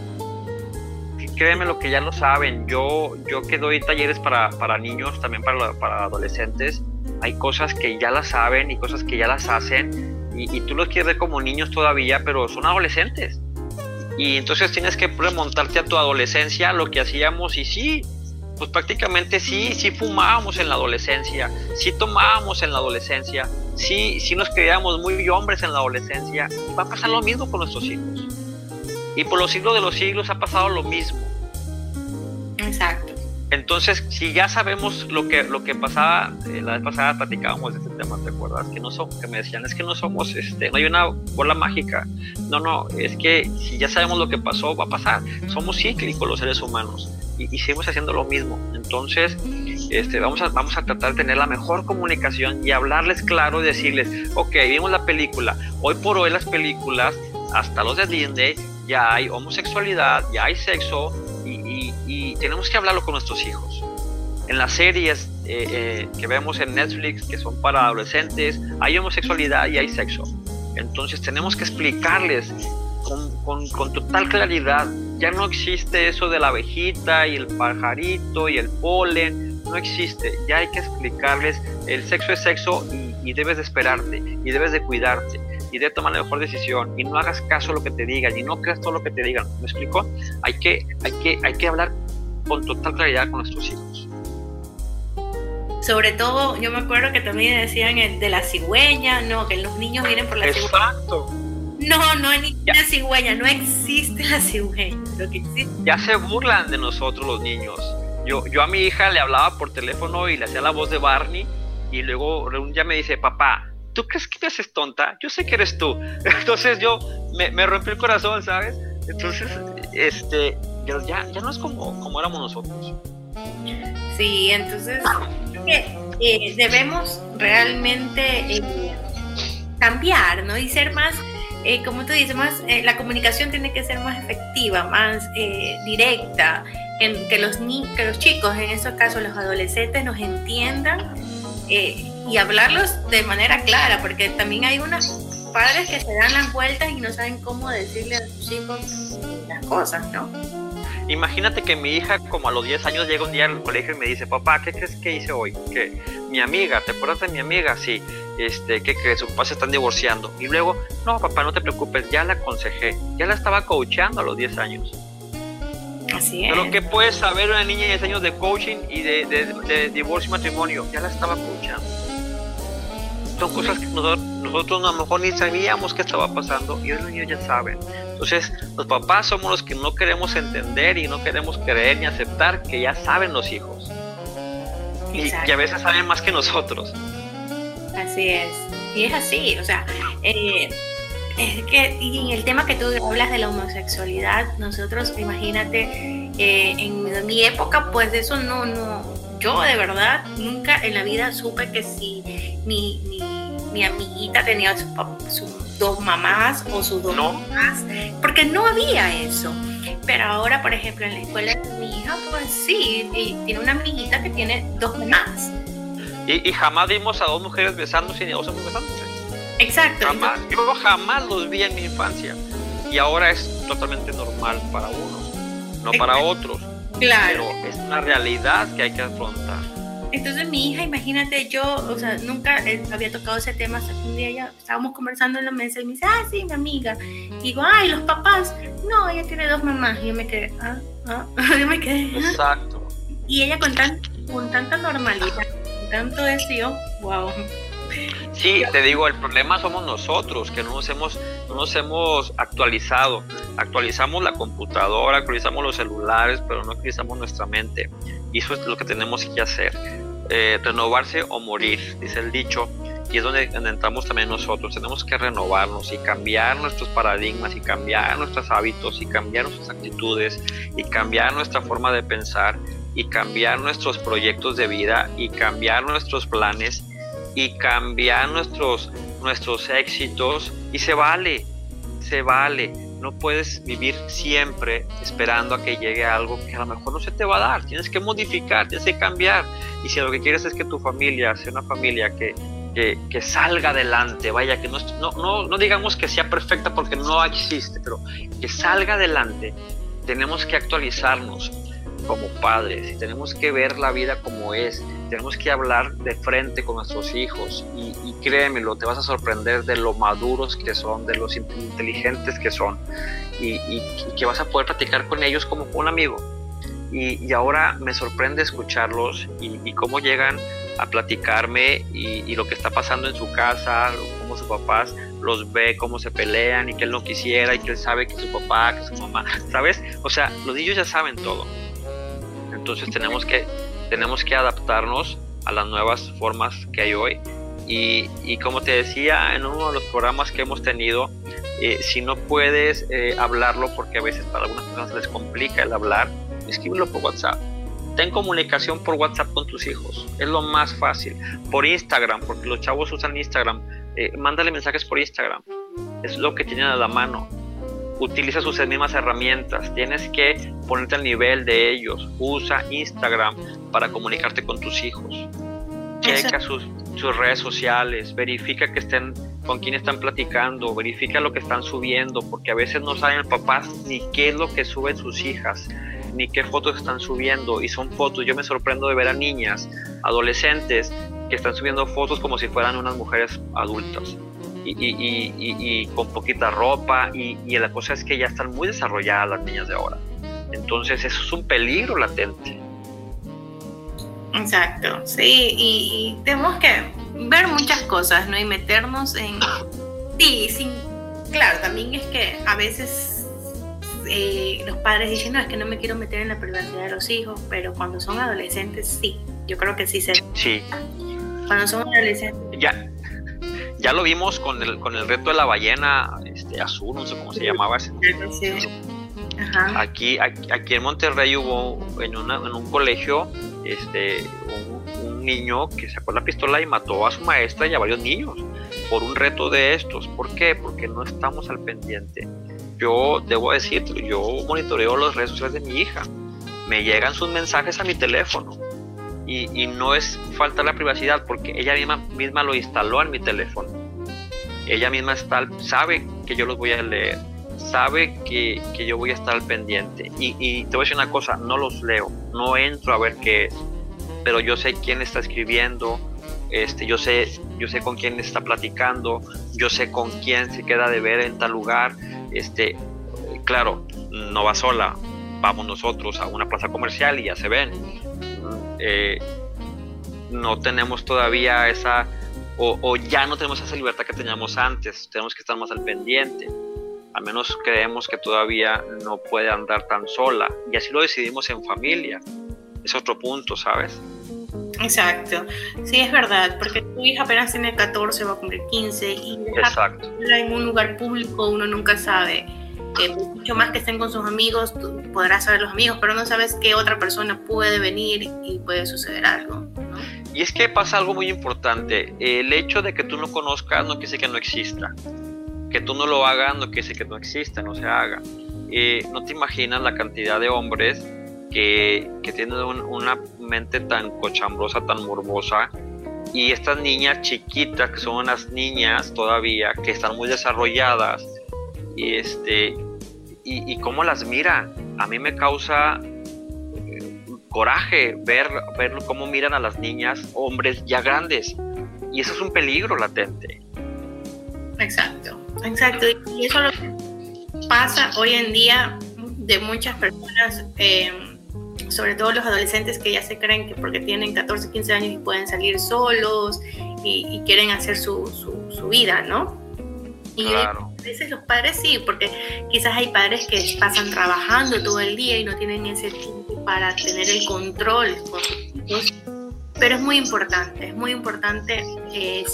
créeme lo que ya lo saben. Yo, yo que doy talleres para, para niños, también para, para, adolescentes, hay cosas que ya las saben y cosas que ya las hacen. Y, tú los quieres ver como niños todavía, pero son adolescentes. Y entonces tienes que remontarte a tu adolescencia, lo que hacíamos. Y sí, pues prácticamente sí, sí fumábamos en la adolescencia, sí tomábamos en la adolescencia, sí, sí nos creíamos muy hombres en la adolescencia. Va a pasar lo mismo con nuestros hijos. Y por los siglos de los siglos ha pasado lo mismo. Exacto. Entonces, si ya sabemos lo que, lo que pasaba, eh, la vez pasada platicábamos de este tema, ¿te acuerdas? Que no somos, que me decían, es que no somos, este, no hay una bola mágica. No, no, es que si ya sabemos lo que pasó, va a pasar. Somos cíclicos los seres humanos y, y seguimos haciendo lo mismo. Entonces, este, vamos, a, vamos a tratar de tener la mejor comunicación y hablarles claro y decirles, ok, vimos la película. Hoy por hoy las películas, hasta los de Disney, ya hay homosexualidad, ya hay sexo y, tenemos que hablarlo con nuestros hijos. En las series eh, eh, que vemos en Netflix, que son para adolescentes, hay homosexualidad y hay sexo. Entonces tenemos que explicarles con, con, total claridad, ya no existe eso de la abejita y el pajarito y el polen, no existe. Ya hay que explicarles, el sexo es sexo y, debes de esperarte y debes de cuidarte y de tomar la mejor decisión y no hagas caso a lo que te digan y no creas todo lo que te digan. ¿Me explico? Hay que, hay que, hay que hablar con total claridad con nuestros hijos. Sobre todo, yo me acuerdo que también decían de la cigüeña, no, que los niños vienen por la Exacto. No, no hay ninguna cigüeña, no existe la cigüeña. Lo que existe. Ya se burlan de nosotros los niños. Yo, yo a mi hija le hablaba por teléfono y le hacía la voz de Barney y luego un día me dice, papá, ¿tú crees que te haces tonta? Yo sé que eres tú. Entonces yo me, me rompí el corazón, ¿sabes? Entonces, este, ya, ya no es como, como éramos nosotros. Sí, entonces eh, debemos realmente eh, cambiar, ¿no? Y ser más, eh, como tú dices, más, la comunicación tiene que ser más efectiva, más directa, en, que, los que los chicos, en estos casos los adolescentes, nos entiendan y hablarlos de manera clara, porque también hay unos padres que se dan las vueltas y no saben cómo decirle a sus hijos las cosas, ¿no? Imagínate que mi hija, como a los 10 años, llega un día al colegio y me dice, papá, ¿qué crees que hice hoy? Que mi amiga, ¿te acuerdas de mi amiga? Sí, este, que, que sus papás se están divorciando. Y luego, no, papá, no te preocupes, ya la aconsejé, ya la estaba coachando a los 10 años. Así es. Pero ¿qué puede saber una niña de 10 años de coaching y de, de divorcio y matrimonio? Ya la estaba coachando son cosas que nosotros, nosotros a lo mejor ni sabíamos que estaba pasando y hoy los niños ya saben. Entonces, los papás somos los que no queremos entender y no queremos creer ni aceptar que ya saben los hijos. Y que a veces saben más que nosotros. Así es. Y es así, o sea, eh, es que y en el tema que tú hablas de la homosexualidad, nosotros, imagínate, eh, en mi época, pues eso no, no, yo de verdad nunca en la vida supe que si mi, mi, amiguita tenía sus dos mamás o sus dos mamás, porque no había eso. Pero ahora, por ejemplo, en la escuela de mi hija, pues sí, tiene una amiguita que tiene dos mamás. Y, jamás vimos a dos mujeres besándose ni a dos hombres besándose. Exacto. Jamás, yo jamás los vi en mi infancia. Y ahora es totalmente normal para unos, no para otros. Claro. Pero es una realidad que hay que afrontar. Entonces mi hija, imagínate, yo, o sea, nunca eh, había tocado ese tema hasta un día ya estábamos conversando en la mesa y me dice, ah, sí, mi amiga. Y digo, ay, los papás. No, ella tiene dos mamás. Y yo me quedé, ah, ah, yo me quedé. Ah". Exacto. Y ella con, tan, con tanta normalidad, con tanto deseo, wow. Sí, te digo, el problema somos nosotros, que no nos hemos, no nos hemos actualizado. Actualizamos la computadora, actualizamos los celulares, pero no actualizamos nuestra mente. Y eso es lo que tenemos que hacer. Eh, renovarse o morir, dice el dicho, y es donde entramos también nosotros. Tenemos que renovarnos y cambiar nuestros paradigmas y cambiar nuestros hábitos y cambiar nuestras actitudes y cambiar nuestra forma de pensar y cambiar nuestros proyectos de vida y cambiar nuestros planes y cambiar nuestros, nuestros éxitos y se vale, se vale. No puedes vivir siempre esperando a que llegue algo que a lo mejor no se te va a dar. Tienes que modificar, tienes que cambiar. Y si lo que quieres es que tu familia sea una familia que, que, salga adelante, vaya, que no, no, no, digamos que sea perfecta porque no existe, pero que salga adelante, tenemos que actualizarnos como padres y tenemos que ver la vida como es, tenemos que hablar de frente con nuestros hijos y, y créemelo, te vas a sorprender de lo maduros que son, de los inteligentes que son y, que vas a poder platicar con ellos como un amigo. Y, ahora me sorprende escucharlos y, cómo llegan a platicarme y, lo que está pasando en su casa, cómo sus papás los ve, cómo se pelean y que él no quisiera y que él sabe que su papá, que su mamá, ¿sabes? O sea, los niños ya saben todo. Entonces tenemos que tenemos que adaptarnos a las nuevas formas que hay hoy. Y, como te decía en uno de los programas que hemos tenido, eh, si no puedes eh, hablarlo, porque a veces para algunas personas les complica el hablar, escríbelo por WhatsApp. Ten comunicación por WhatsApp con tus hijos, es lo más fácil. Por Instagram, porque los chavos usan Instagram, eh, mándale mensajes por Instagram, es lo que tienen a la mano utiliza sus mismas herramientas, tienes que ponerte al nivel de ellos, usa Instagram para comunicarte con tus hijos, checa sus, sus redes sociales, verifica que estén con quién están platicando, verifica lo que están subiendo, porque a veces no saben el papá ni qué es lo que suben sus hijas, ni qué fotos están subiendo, y son fotos, yo me sorprendo de ver a niñas, adolescentes, que están subiendo fotos como si fueran unas mujeres adultas. Y, con poquita ropa y, la cosa es que ya están muy desarrolladas las niñas de ahora. Entonces eso es un peligro latente. Exacto, sí, y, tenemos que ver muchas cosas, ¿no? Y meternos en... Sí, sí, claro, también es que a veces eh, los padres dicen, no, es que no me quiero meter en la privacidad de los hijos, pero cuando son adolescentes, sí, yo creo que sí se... Sí. Cuando son adolescentes... Ya, ya lo vimos con el, con el reto de la ballena este, azul, no sé cómo se llamaba ese. Sí. Aquí, aquí, en Monterrey hubo en, en un colegio este, un, niño que sacó la pistola y mató a su maestra y a varios niños por un reto de estos. ¿Por qué? Porque no estamos al pendiente. Yo debo decirlo, yo monitoreo las redes sociales de mi hija. Me llegan sus mensajes a mi teléfono. Y, no es falta la privacidad porque ella misma, misma lo instaló en mi teléfono. Ella misma está, sabe que yo los voy a leer sabe que, yo voy a estar al pendiente. Y, te voy a decir una cosa, no los leo, no entro a ver qué es, pero yo sé quién está escribiendo, este, yo, sé, yo sé con quién está platicando, yo sé con quién se queda de ver en tal lugar. Este, claro, no va sola, vamos nosotros a una plaza comercial y ya se ven. Eh, no tenemos todavía esa, o, o, ya no tenemos esa libertad que teníamos antes, tenemos que estar más al pendiente al menos creemos que todavía no puede andar tan sola. Y así lo decidimos en familia. Es otro punto, ¿sabes? Exacto, sí es verdad, porque tu hija apenas tiene 14, va a cumplir 15 y Exacto. en un lugar público uno nunca sabe. Que mucho más que estén con sus amigos, tú podrás saber los amigos, pero no sabes qué otra persona puede venir y puede suceder algo. Y es que pasa algo muy importante. El hecho de que tú no conozcas no quiere decir que no exista que tú no lo hagas no quiere decir que no exista, no se haga. no te imaginas la cantidad de hombres que, que tienen una mente tan cochambrosa, tan morbosa, y estas niñas chiquitas, que son unas niñas todavía, que están muy desarrolladas, y, este, y, cómo las miran. A mí me causa eh, coraje ver, ver cómo miran a las niñas, hombres ya grandes. Y eso es un peligro latente. Exacto. Exacto, y eso lo pasa hoy en día de muchas personas, eh, sobre todo los adolescentes que ya se creen que porque tienen 14, 15 años y pueden salir solos y, quieren hacer su, su, vida, ¿no? Y a veces los padres sí, porque quizás hay padres que pasan trabajando todo el día y no tienen ese tiempo para tener el control con sus hijos. Pero es muy importante, es muy importante eh,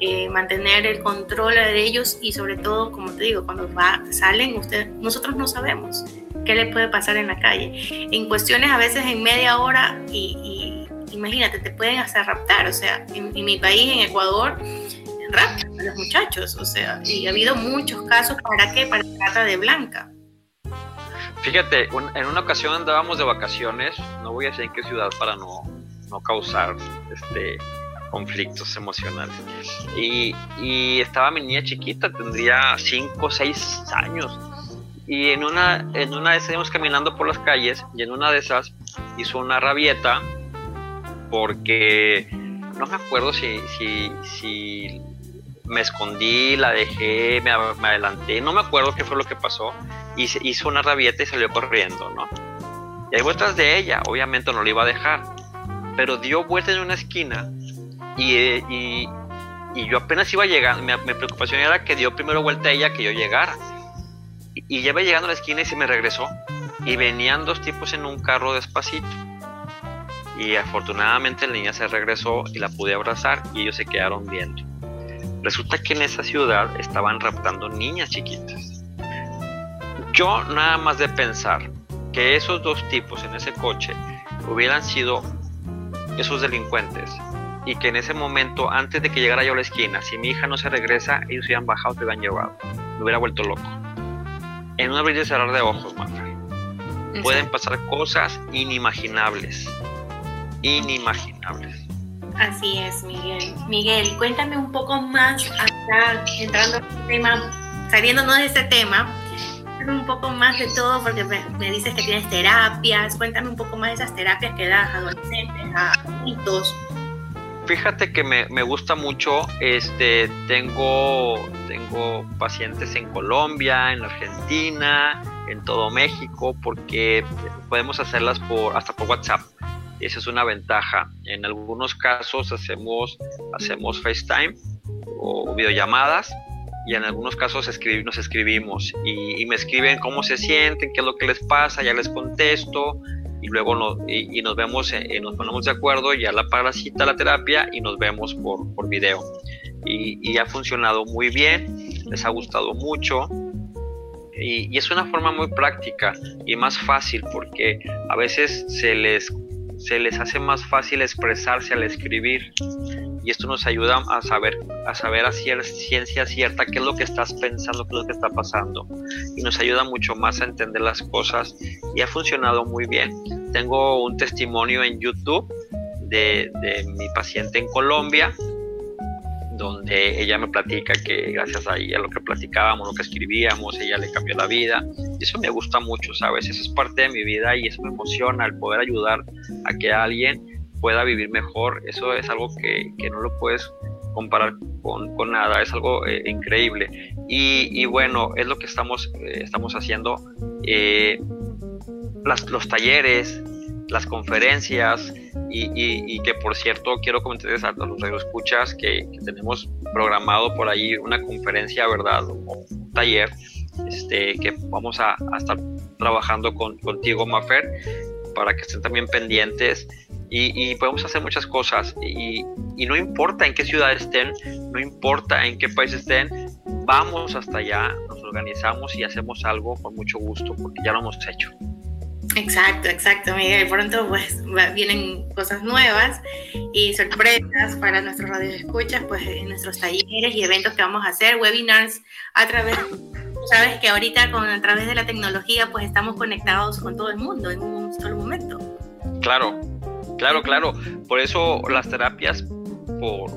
eh, mantener el control de ellos y sobre todo, como te digo, cuando va, salen, usted, nosotros no sabemos qué le puede pasar en la calle. En cuestiones a veces en media hora y, imagínate, te pueden hacer raptar. O sea, en, mi país, en Ecuador, raptan a los muchachos. O sea, y ha habido muchos casos. ¿Para qué? Para trata de blanca. Fíjate, en una ocasión andábamos de vacaciones, no voy a decir en qué ciudad para no, no causar este, conflictos emocionales. Y, y, estaba mi niña chiquita, tendría 5 o 6 años. Y en una, en una de esas íbamos caminando por las calles y en una de esas hizo una rabieta porque no me acuerdo si, si, si me escondí, la dejé, me, adelanté, no me acuerdo qué fue lo que pasó. Y hizo una rabieta y salió corriendo, ¿no? Y hay vueltas de ella, obviamente no lo iba a dejar, pero dio vuelta en una esquina y, y, yo apenas iba llegando, mi, mi, preocupación era que dio primero vuelta a ella que yo llegara. Y, ya iba llegando a la esquina y se me regresó. Y venían dos tipos en un carro despacito. Y afortunadamente la niña se regresó y la pude abrazar y ellos se quedaron viendo. Resulta que en esa ciudad estaban raptando niñas chiquitas. Yo nada más de pensar que esos dos tipos en ese coche hubieran sido esos delincuentes y que en ese momento, antes de que llegara yo a la esquina, si mi hija no se regresa, ellos se hubieran bajado, se hubieran llevado. Me hubiera vuelto loco. En un abrir y cerrar de ojos, Manfred. Pueden pasar cosas inimaginables. Inimaginables. Así es, Miguel. Miguel, cuéntame un poco más ya entrando en el tema, saliéndonos de este tema, un poco más de todo porque me, dices que tienes terapias. Cuéntame un poco más de esas terapias que das a adolescentes, a adultos. Fíjate que me, me, gusta mucho, este, tengo, tengo pacientes en Colombia, en Argentina, en todo México, porque podemos hacerlas por, hasta por WhatsApp. Esa es una ventaja. En algunos casos hacemos, hacemos FaceTime o videollamadas y en algunos casos nos escribimos y, me escriben cómo se sienten, qué es lo que les pasa, ya les contesto y luego nos, y, nos vemos, eh, nos ponemos de acuerdo, ya la para la terapia y nos vemos por, por video. Y, ha funcionado muy bien, les ha gustado mucho y, es una forma muy práctica y más fácil porque a veces se les, se les hace más fácil expresarse al escribir. Y esto nos ayuda a saber a saber a ciencia cierta qué es lo que estás pensando, qué es lo que está pasando. Y nos ayuda mucho más a entender las cosas y ha funcionado muy bien. Tengo un testimonio en YouTube de, de mi paciente en Colombia donde ella me platica que gracias a ella lo que platicábamos, lo que escribíamos, ella le cambió la vida. Y eso me gusta mucho, ¿sabes? Eso es parte de mi vida y eso me emociona, el poder ayudar a que alguien pueda vivir mejor, eso es algo que, no lo puedes comparar con, nada, es algo eh, increíble. Y, bueno, es lo que estamos, eh, estamos haciendo. Eh, los talleres, las conferencias, y, que por cierto quiero comentarles a, los radioescuchas que, que tenemos programado por ahí una conferencia, ¿verdad? O un taller este, que vamos a, estar trabajando con, contigo, Mafer, para que estén también pendientes y, podemos hacer muchas cosas y, no importa en qué ciudad estén, no importa en qué país estén, vamos hasta allá, nos organizamos y hacemos algo con mucho gusto porque ya lo hemos hecho. Exacto, exacto, Miguel. Pronto pues vienen cosas nuevas y sorpresas para nuestros radioescuchas, pues en nuestros talleres y eventos que vamos a hacer, webinars a través, sabes que ahorita con a través de la tecnología pues estamos conectados con todo el mundo en un solo momento. Claro, Claro, claro. Por eso las terapias por,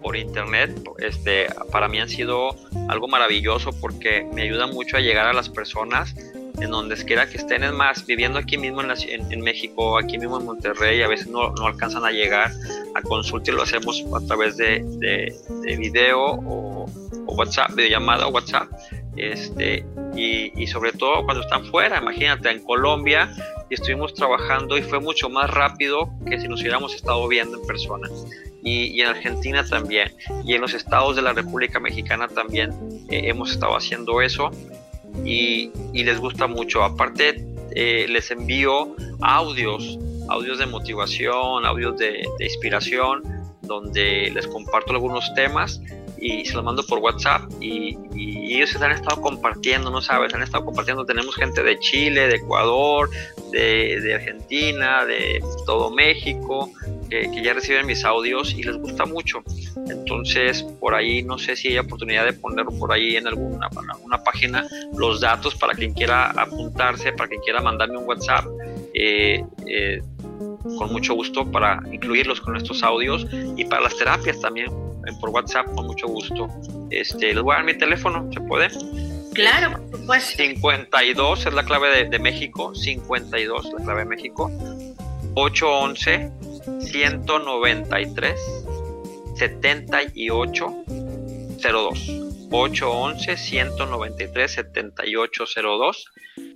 por, internet este, para mí han sido algo maravilloso porque me ayuda mucho a llegar a las personas en donde quiera que estén. Es más, viviendo aquí mismo en, en, México, aquí mismo en Monterrey, a veces no, no, alcanzan a llegar a consulta y lo hacemos a través de, de, de video o, o, WhatsApp, videollamada o WhatsApp. Este, y, y sobre todo cuando están fuera, imagínate, en Colombia y estuvimos trabajando y fue mucho más rápido que si nos hubiéramos estado viendo en persona. Y, en Argentina también, y en los estados de la República Mexicana también eh, hemos estado haciendo eso y, y les gusta mucho. Aparte, eh, les envío audios, audios de motivación, audios de, inspiración, donde les comparto algunos temas y se los mando por WhatsApp y, ellos se han estado compartiendo, no sabes, han estado compartiendo. Tenemos gente de Chile, de Ecuador, de, Argentina, de todo México, que, ya reciben mis audios y les gusta mucho. Entonces, por ahí no sé si hay oportunidad de poner por ahí en alguna, una página los datos para quien quiera apuntarse, para quien quiera mandarme un WhatsApp. Eh, eh, con mucho gusto para incluirlos con estos audios y para las terapias también por WhatsApp con mucho gusto. Este, les voy a dar mi teléfono, ¿se puede? Claro, por supuesto. 52 es la clave de, México, 52 la clave de México, 811 193 7802 811 193 7802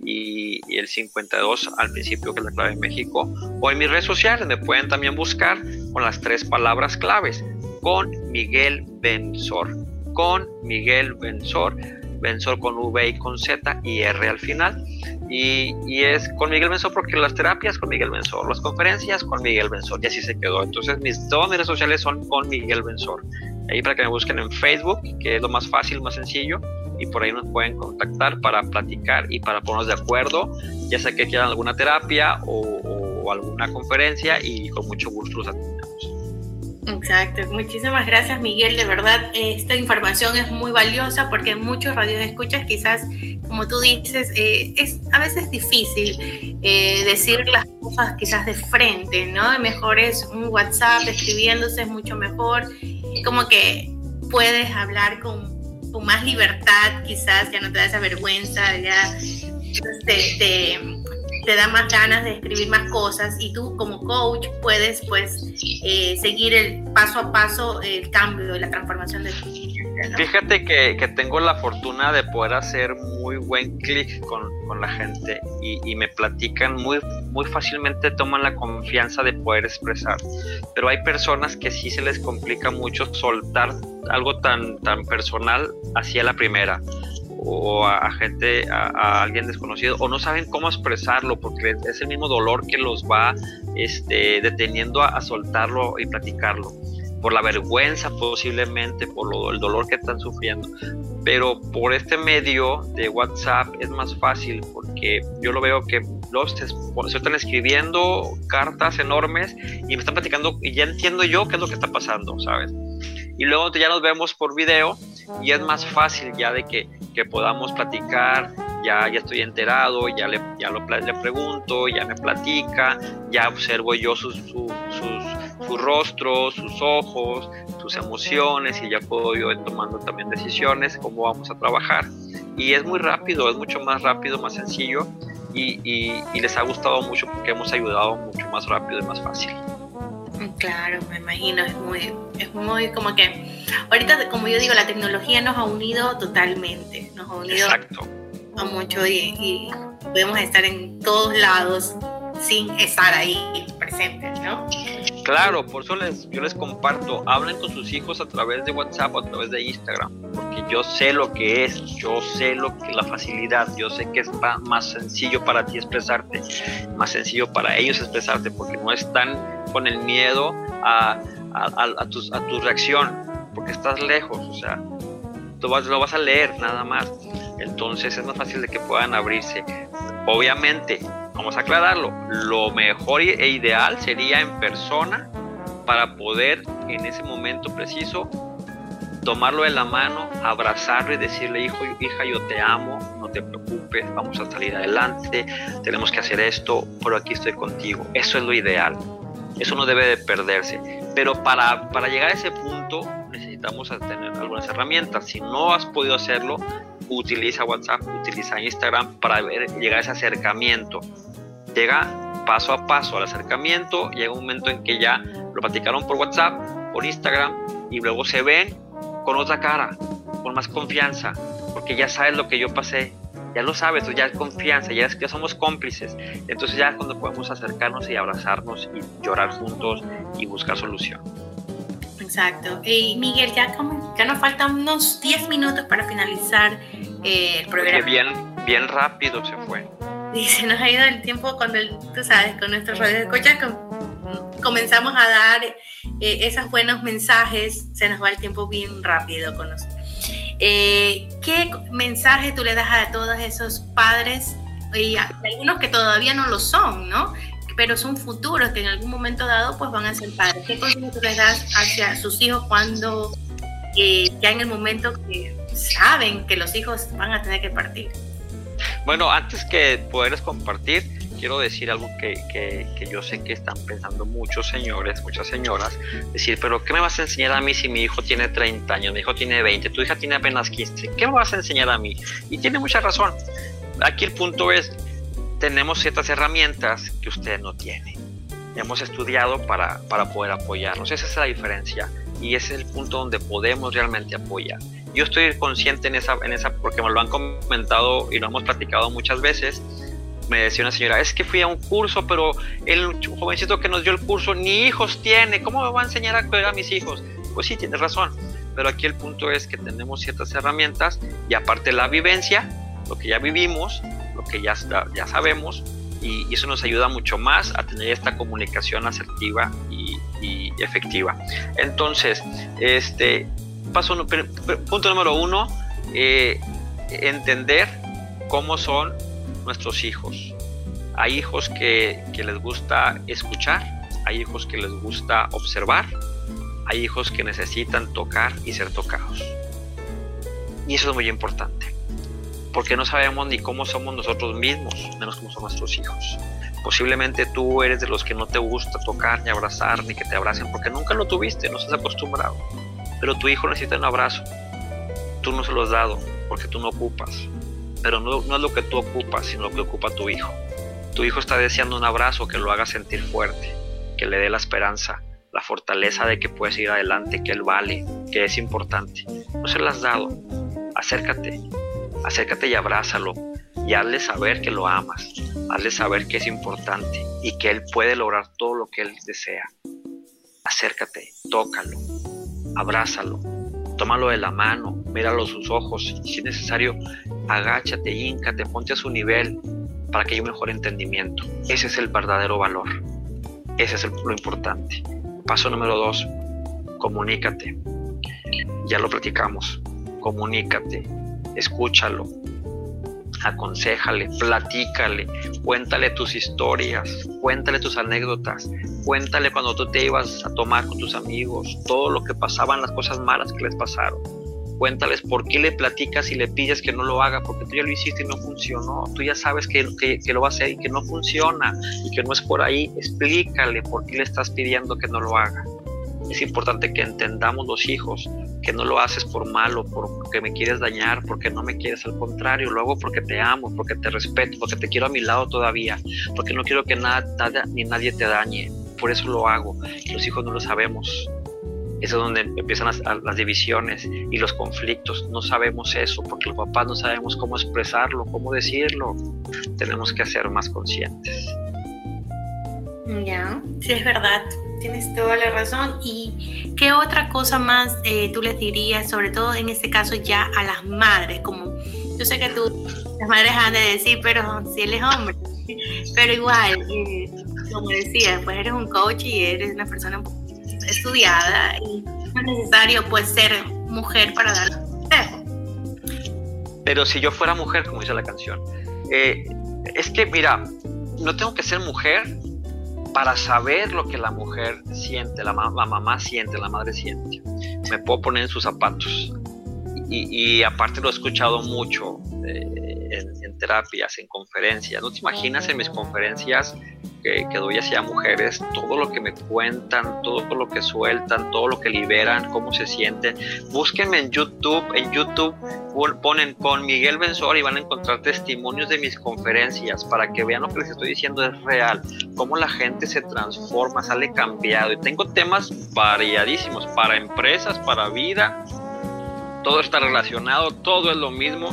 y, y, el 52 al principio que es la clave de México o en mis redes sociales me pueden también buscar con las tres palabras claves con Miguel Benzor. Con Miguel Benzor. Benzor con V y con Z y R al final. Y, es con Miguel Benzor porque las terapias con Miguel Benzor, las conferencias con Miguel Benzor, y así se quedó. Entonces, mis, mis redes sociales son con Miguel Benzor. Ahí para que me busquen en Facebook, que es lo más fácil, más sencillo, y por ahí nos pueden contactar para platicar y para ponernos de acuerdo, ya sea que quieran alguna terapia o, o alguna conferencia, y con mucho gusto los atendemos. Exacto, muchísimas gracias Miguel, de verdad esta información es muy valiosa porque muchos radios escuchas quizás, como tú dices, eh, es a veces difícil eh, decir las cosas quizás de frente, ¿no? Mejor es un WhatsApp escribiéndose es mucho mejor, como que puedes hablar con, más libertad, quizás ya no te da esa vergüenza, ya te, te, te, da más ganas de escribir más cosas y tú como coach puedes pues eh, seguir el paso a paso el cambio y la transformación de tu vida. Fíjate que, que, tengo la fortuna de poder hacer muy buen clic con, con, la gente y, y, me platican muy, muy fácilmente, toman la confianza de poder expresar. Pero hay personas que sí se les complica mucho soltar algo tan, tan personal hacia la primera o a, gente, a, a, alguien desconocido, o no saben cómo expresarlo porque es el mismo dolor que los va este, deteniendo a, a soltarlo y platicarlo por la vergüenza posiblemente, por lo, el dolor que están sufriendo. Pero por este medio de WhatsApp es más fácil porque yo lo veo que los se están escribiendo cartas enormes y me están platicando y ya entiendo yo qué es lo que está pasando, ¿sabes? Y luego ya nos vemos por video y es más fácil ya de que, que podamos platicar, ya, ya estoy enterado, ya le, ya lo, le pregunto, ya me platica, ya observo yo sus, sus, sus, su rostro, sus ojos, sus emociones y ya puedo yo ir tomando también decisiones, cómo vamos a trabajar. Y es muy rápido, es mucho más rápido, más sencillo y, y, y les ha gustado mucho porque hemos ayudado mucho más rápido y más fácil. Claro, me imagino, es muy, es muy como que, ahorita como yo digo, la tecnología nos ha unido totalmente, nos ha unido Exacto. a mucho y, y podemos estar en todos lados sin estar ahí presentes, ¿no? Claro, por eso les, yo les comparto, hablen con sus hijos a través de WhatsApp o a través de Instagram, porque yo sé lo que es, yo sé lo que la facilidad, yo sé que es más sencillo para ti expresarte, más sencillo para ellos expresarte, porque no están con el miedo a, a, a, tus, a tu reacción, porque estás lejos, o sea, tú vas, lo vas a leer nada más, entonces es más fácil de que puedan abrirse. Obviamente, vamos a aclararlo, lo mejor e ideal sería en persona para poder en ese momento preciso tomarlo de la mano, abrazarlo y decirle, hijo, hija, yo te amo, no te preocupes, vamos a salir adelante, tenemos que hacer esto, pero aquí estoy contigo. Eso es lo ideal. Eso no debe de perderse. Pero para, para llegar a ese punto necesitamos tener algunas herramientas. Si no has podido hacerlo, utiliza WhatsApp, utiliza Instagram para llegar a ese acercamiento. Llega paso a paso al acercamiento, llega un momento en que ya lo platicaron por WhatsApp, por Instagram, y luego se ven con otra cara, con más confianza, porque ya sabes lo que yo pasé, ya lo sabes, ya es confianza, ya, es, ya somos cómplices. Entonces ya es cuando podemos acercarnos y abrazarnos y llorar juntos y buscar solución. Exacto. Y Miguel, ya, como, ya nos faltan unos 10 minutos para finalizar eh, el programa. Bien, bien rápido se fue. Y se nos ha ido el tiempo cuando, el, tú sabes, con nuestros redes escuchas comenzamos a dar eh, esos buenos mensajes, se nos va el tiempo bien rápido con nosotros. Eh, ¿Qué mensaje tú le das a todos esos padres y algunos que todavía no lo son, ¿no? Pero son futuros que en algún momento dado pues van a ser padres. ¿Qué consejo tú les das hacia sus hijos cuando eh, ya en el momento que saben que los hijos van a tener que partir? Bueno, antes que poderles compartir, quiero decir algo que, que, que, yo sé que están pensando muchos señores, muchas señoras, decir, pero ¿qué me vas a enseñar a mí si mi hijo tiene 30 años, mi hijo tiene 20, tu hija tiene apenas 15? ¿Qué me vas a enseñar a mí? Y tiene mucha razón. Aquí el punto es, tenemos ciertas herramientas que usted no tiene. Hemos estudiado para, para poder apoyarnos. Esa es la diferencia y ese es el punto donde podemos realmente apoyar. Yo estoy consciente en esa, en esa porque me lo han comentado y lo hemos platicado muchas veces me decía una señora, es que fui a un curso, pero el jovencito que nos dio el curso ni hijos tiene, ¿cómo me va a enseñar a cuidar a mis hijos? Pues sí, tienes razón, pero aquí el punto es que tenemos ciertas herramientas y aparte la vivencia, lo que ya vivimos, lo que ya, ya sabemos, y, eso nos ayuda mucho más a tener esta comunicación asertiva y, efectiva. Entonces, este, paso, punto número uno, eh, entender cómo son nuestros hijos. Hay hijos que, les gusta escuchar, hay hijos que les gusta observar, hay hijos que necesitan tocar y ser tocados. Y eso es muy importante, porque no sabemos ni cómo somos nosotros mismos, menos cómo son nuestros hijos. Posiblemente tú eres de los que no te gusta tocar, ni abrazar, ni que te abracen, porque nunca lo tuviste, no estás acostumbrado. Pero tu hijo necesita un abrazo. Tú no se lo has dado porque tú no ocupas. Pero no, es lo que tú ocupas, sino lo que ocupa tu hijo. Tu hijo está deseando un abrazo que lo haga sentir fuerte, que le dé la esperanza, la fortaleza de que puedes ir adelante, que él vale, que es importante. No se lo has dado. Acércate, acércate y abrázalo y hazle saber que lo amas, hazle saber que es importante y que él puede lograr todo lo que él desea. Acércate, tócalo, abrázalo, tómalo de la mano, míralo a sus ojos, si es necesario, agáchate, híncate, ponte a su nivel para que haya un mejor entendimiento. Ese es el verdadero valor. Ese es lo importante. Paso número dos, comunícate. Ya lo platicamos. Comunícate, escúchalo, aconsejale, platícale, cuéntale tus historias, cuéntale tus anécdotas, cuéntale cuando tú te ibas a tomar con tus amigos, todo lo que pasaban, las cosas malas que les pasaron. Cuéntales por qué le platicas y le pides que no lo haga, porque tú ya lo hiciste y no funcionó. Tú ya sabes que, que, lo va a hacer y que no funciona y que no es por ahí. Explícale por qué le estás pidiendo que no lo haga. Es importante que entendamos los hijos que no lo haces por malo, porque me quieres dañar, porque no me quieres, al contrario, lo hago porque te amo, porque te respeto, porque te quiero a mi lado todavía, porque no quiero que nada, ni nadie te dañe, por eso lo hago. los hijos no lo sabemos. Eso es donde empiezan las, las, divisiones y los conflictos. No sabemos eso, porque los papás no sabemos cómo expresarlo, cómo decirlo. Tenemos que ser más conscientes. Ya, sí es verdad. Tienes toda la razón. ¿Y qué otra cosa más eh, tú les dirías, sobre todo en este caso ya a las madres? Como yo sé que tú, las madres han de decir, pero si él es hombre. Pero igual, eh, como decía, pues eres un coach y eres una persona estudiada y no es necesario pues ser mujer para dar. Pero si yo fuera mujer, como dice la canción, eh, es que mira, no tengo que ser mujer para saber lo que la mujer siente, la, mamá siente, la madre siente. Me puedo poner en sus zapatos. Y, aparte lo he escuchado mucho eh, en, terapias, en conferencias. ¿No te imaginas en mis conferencias que, doy hacia mujeres, todo lo que me cuentan, todo lo que sueltan, todo lo que liberan, cómo se sienten. Búsquenme en YouTube, en YouTube ponen con Miguel Benzor y van a encontrar testimonios de mis conferencias para que vean lo que les estoy diciendo es real, cómo la gente se transforma, sale cambiado. Y tengo temas variadísimos para empresas, para vida, todo está relacionado, todo es lo mismo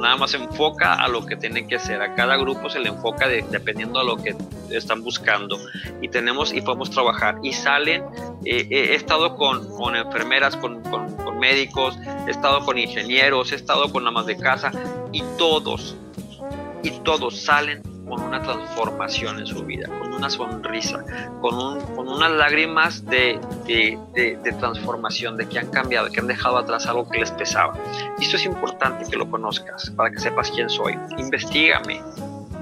nada más se enfoca a lo que tienen que hacer. A cada grupo se le enfoca dependiendo a lo que están buscando. Y tenemos y podemos trabajar. Y salen, eh, eh, he estado con, con enfermeras, con, con, con, médicos, he estado con ingenieros, he estado con amas de casa y todos, y todos salen con una transformación en su vida, con una sonrisa, con, un, con unas lágrimas de, de, de, transformación, de que han cambiado, que han dejado atrás algo que les pesaba. Y esto es importante que lo conozcas, para que sepas quién soy. Investígame,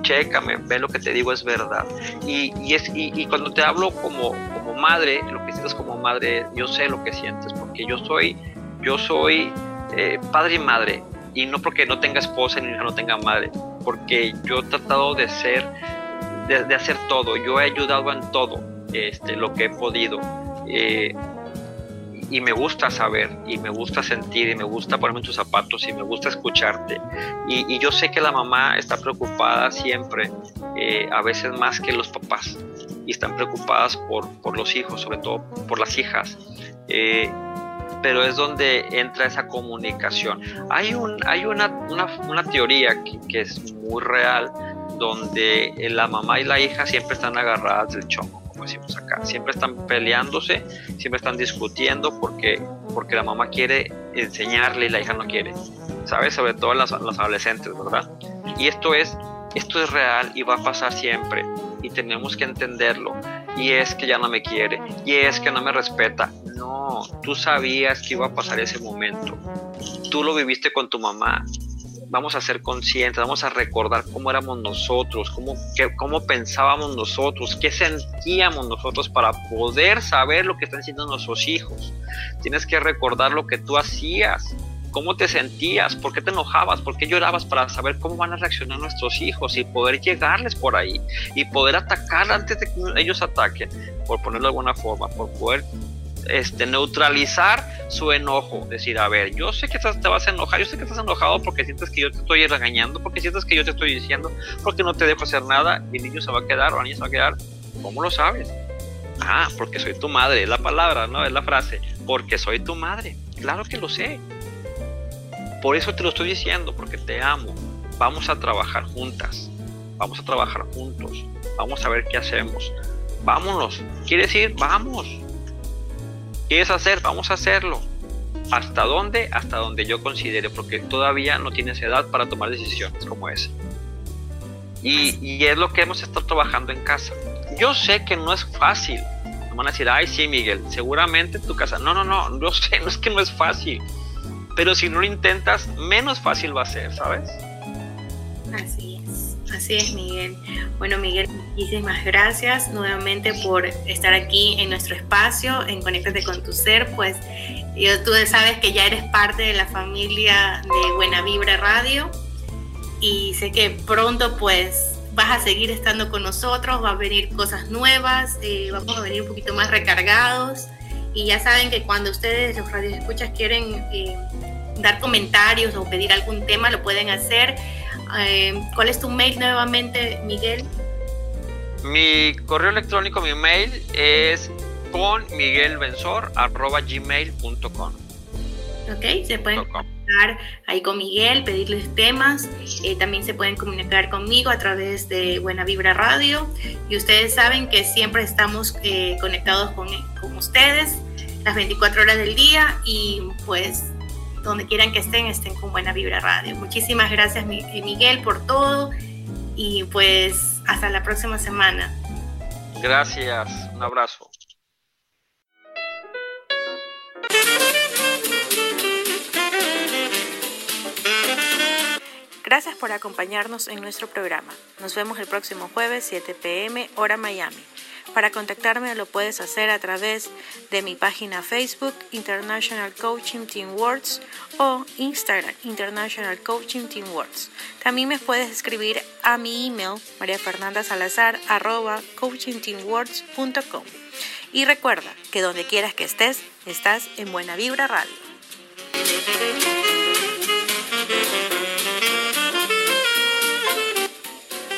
chécame, ve lo que te digo es verdad. Y, y es, y, cuando te hablo como, como madre, lo que sientes como madre, yo sé lo que sientes, porque yo soy, yo soy eh, padre y madre, y no porque no tenga esposa ni no tenga madre, porque yo he tratado de ser, de, hacer todo, yo he ayudado en todo este, lo que he podido. Eh, y me gusta saber, y me gusta sentir, y me gusta ponerme en tus zapatos, y me gusta escucharte. Y, yo sé que la mamá está preocupada siempre, eh, a veces más que los papás, y están preocupadas por, por los hijos, sobre todo por las hijas. Eh, pero es donde entra esa comunicación. Hay, un, hay una, una, una teoría que, que, es muy real, donde la mamá y la hija siempre están agarradas del chongo, como decimos acá. Siempre están peleándose, siempre están discutiendo porque, porque la mamá quiere enseñarle y la hija no quiere. ¿Sabes? Sobre todo las, las adolescentes, ¿verdad? Y esto es, esto es real y va a pasar siempre. Y tenemos que entenderlo. Y es que ya no me quiere. Y es que no me respeta no, tú sabías que iba a pasar ese momento. Tú lo viviste con tu mamá. Vamos a ser conscientes, vamos a recordar cómo éramos nosotros, cómo, cómo pensábamos nosotros, qué sentíamos nosotros para poder saber lo que están haciendo nuestros hijos. Tienes que recordar lo que tú hacías, cómo te sentías, por qué te enojabas, por qué llorabas para saber cómo van a reaccionar nuestros hijos y poder llegarles por ahí y poder atacar antes de que ellos ataquen, por ponerlo de alguna forma, por poder este, neutralizar su enojo. Decir, a ver, yo sé que te vas a enojar, yo sé que estás enojado porque sientes que yo te estoy regañando, porque sientes que yo te estoy diciendo, porque no te dejo hacer nada y el niño se va a quedar o la niña se va a quedar. ¿Cómo lo sabes? Ah, porque soy tu madre, es la palabra, ¿no? Es la frase, porque soy tu madre. Claro que lo sé. Por eso te lo estoy diciendo, porque te amo. Vamos a trabajar juntas, vamos a trabajar juntos, vamos a ver qué hacemos. Vámonos. ¿Quieres ir? Vamos. ¿Quieres hacer? Vamos a hacerlo. ¿Hasta dónde? Hasta donde yo considere, porque todavía no tienes edad para tomar decisiones como esa. Y, y es lo que hemos estado trabajando en casa. Yo sé que no es fácil. Me van a decir, ay, sí, Miguel, seguramente en tu casa. No, no, no, yo sé, no es que no es fácil. Pero si no lo intentas, menos fácil va a ser, ¿sabes? Así es, así es, Miguel. Bueno, Miguel, muchísimas gracias nuevamente por estar aquí en nuestro espacio, en Conéctate con tu Ser. Pues yo, tú sabes que ya eres parte de la familia de Buena Vibra Radio y sé que pronto, pues vas a seguir estando con nosotros, va a venir cosas nuevas, eh, vamos a venir un poquito más recargados. Y ya saben que cuando ustedes, los radioescuchas, quieren eh, dar comentarios o pedir algún tema, lo pueden hacer. Eh, ¿Cuál es tu mail nuevamente, Miguel? Mi correo electrónico, mi mail es con Ok, se pueden ahí con Miguel, pedirles temas. Eh, también se pueden comunicar conmigo a través de Buena Vibra Radio. Y ustedes saben que siempre estamos eh, conectados con, con ustedes las 24 horas del día y pues donde quieran que estén, estén con Buena Vibra Radio. Muchísimas gracias eh, Miguel por todo y pues hasta la próxima semana. Gracias, un abrazo. Gracias por acompañarnos en nuestro programa. Nos vemos el próximo jueves 7 pm hora Miami. Para contactarme lo puedes hacer a través de mi página Facebook International Coaching Team Words o Instagram International Coaching Team Words. También me puedes escribir a mi email mariafernandasalazar@coachingteamwords.com. Y recuerda que donde quieras que estés, estás en Buena Vibra Radio.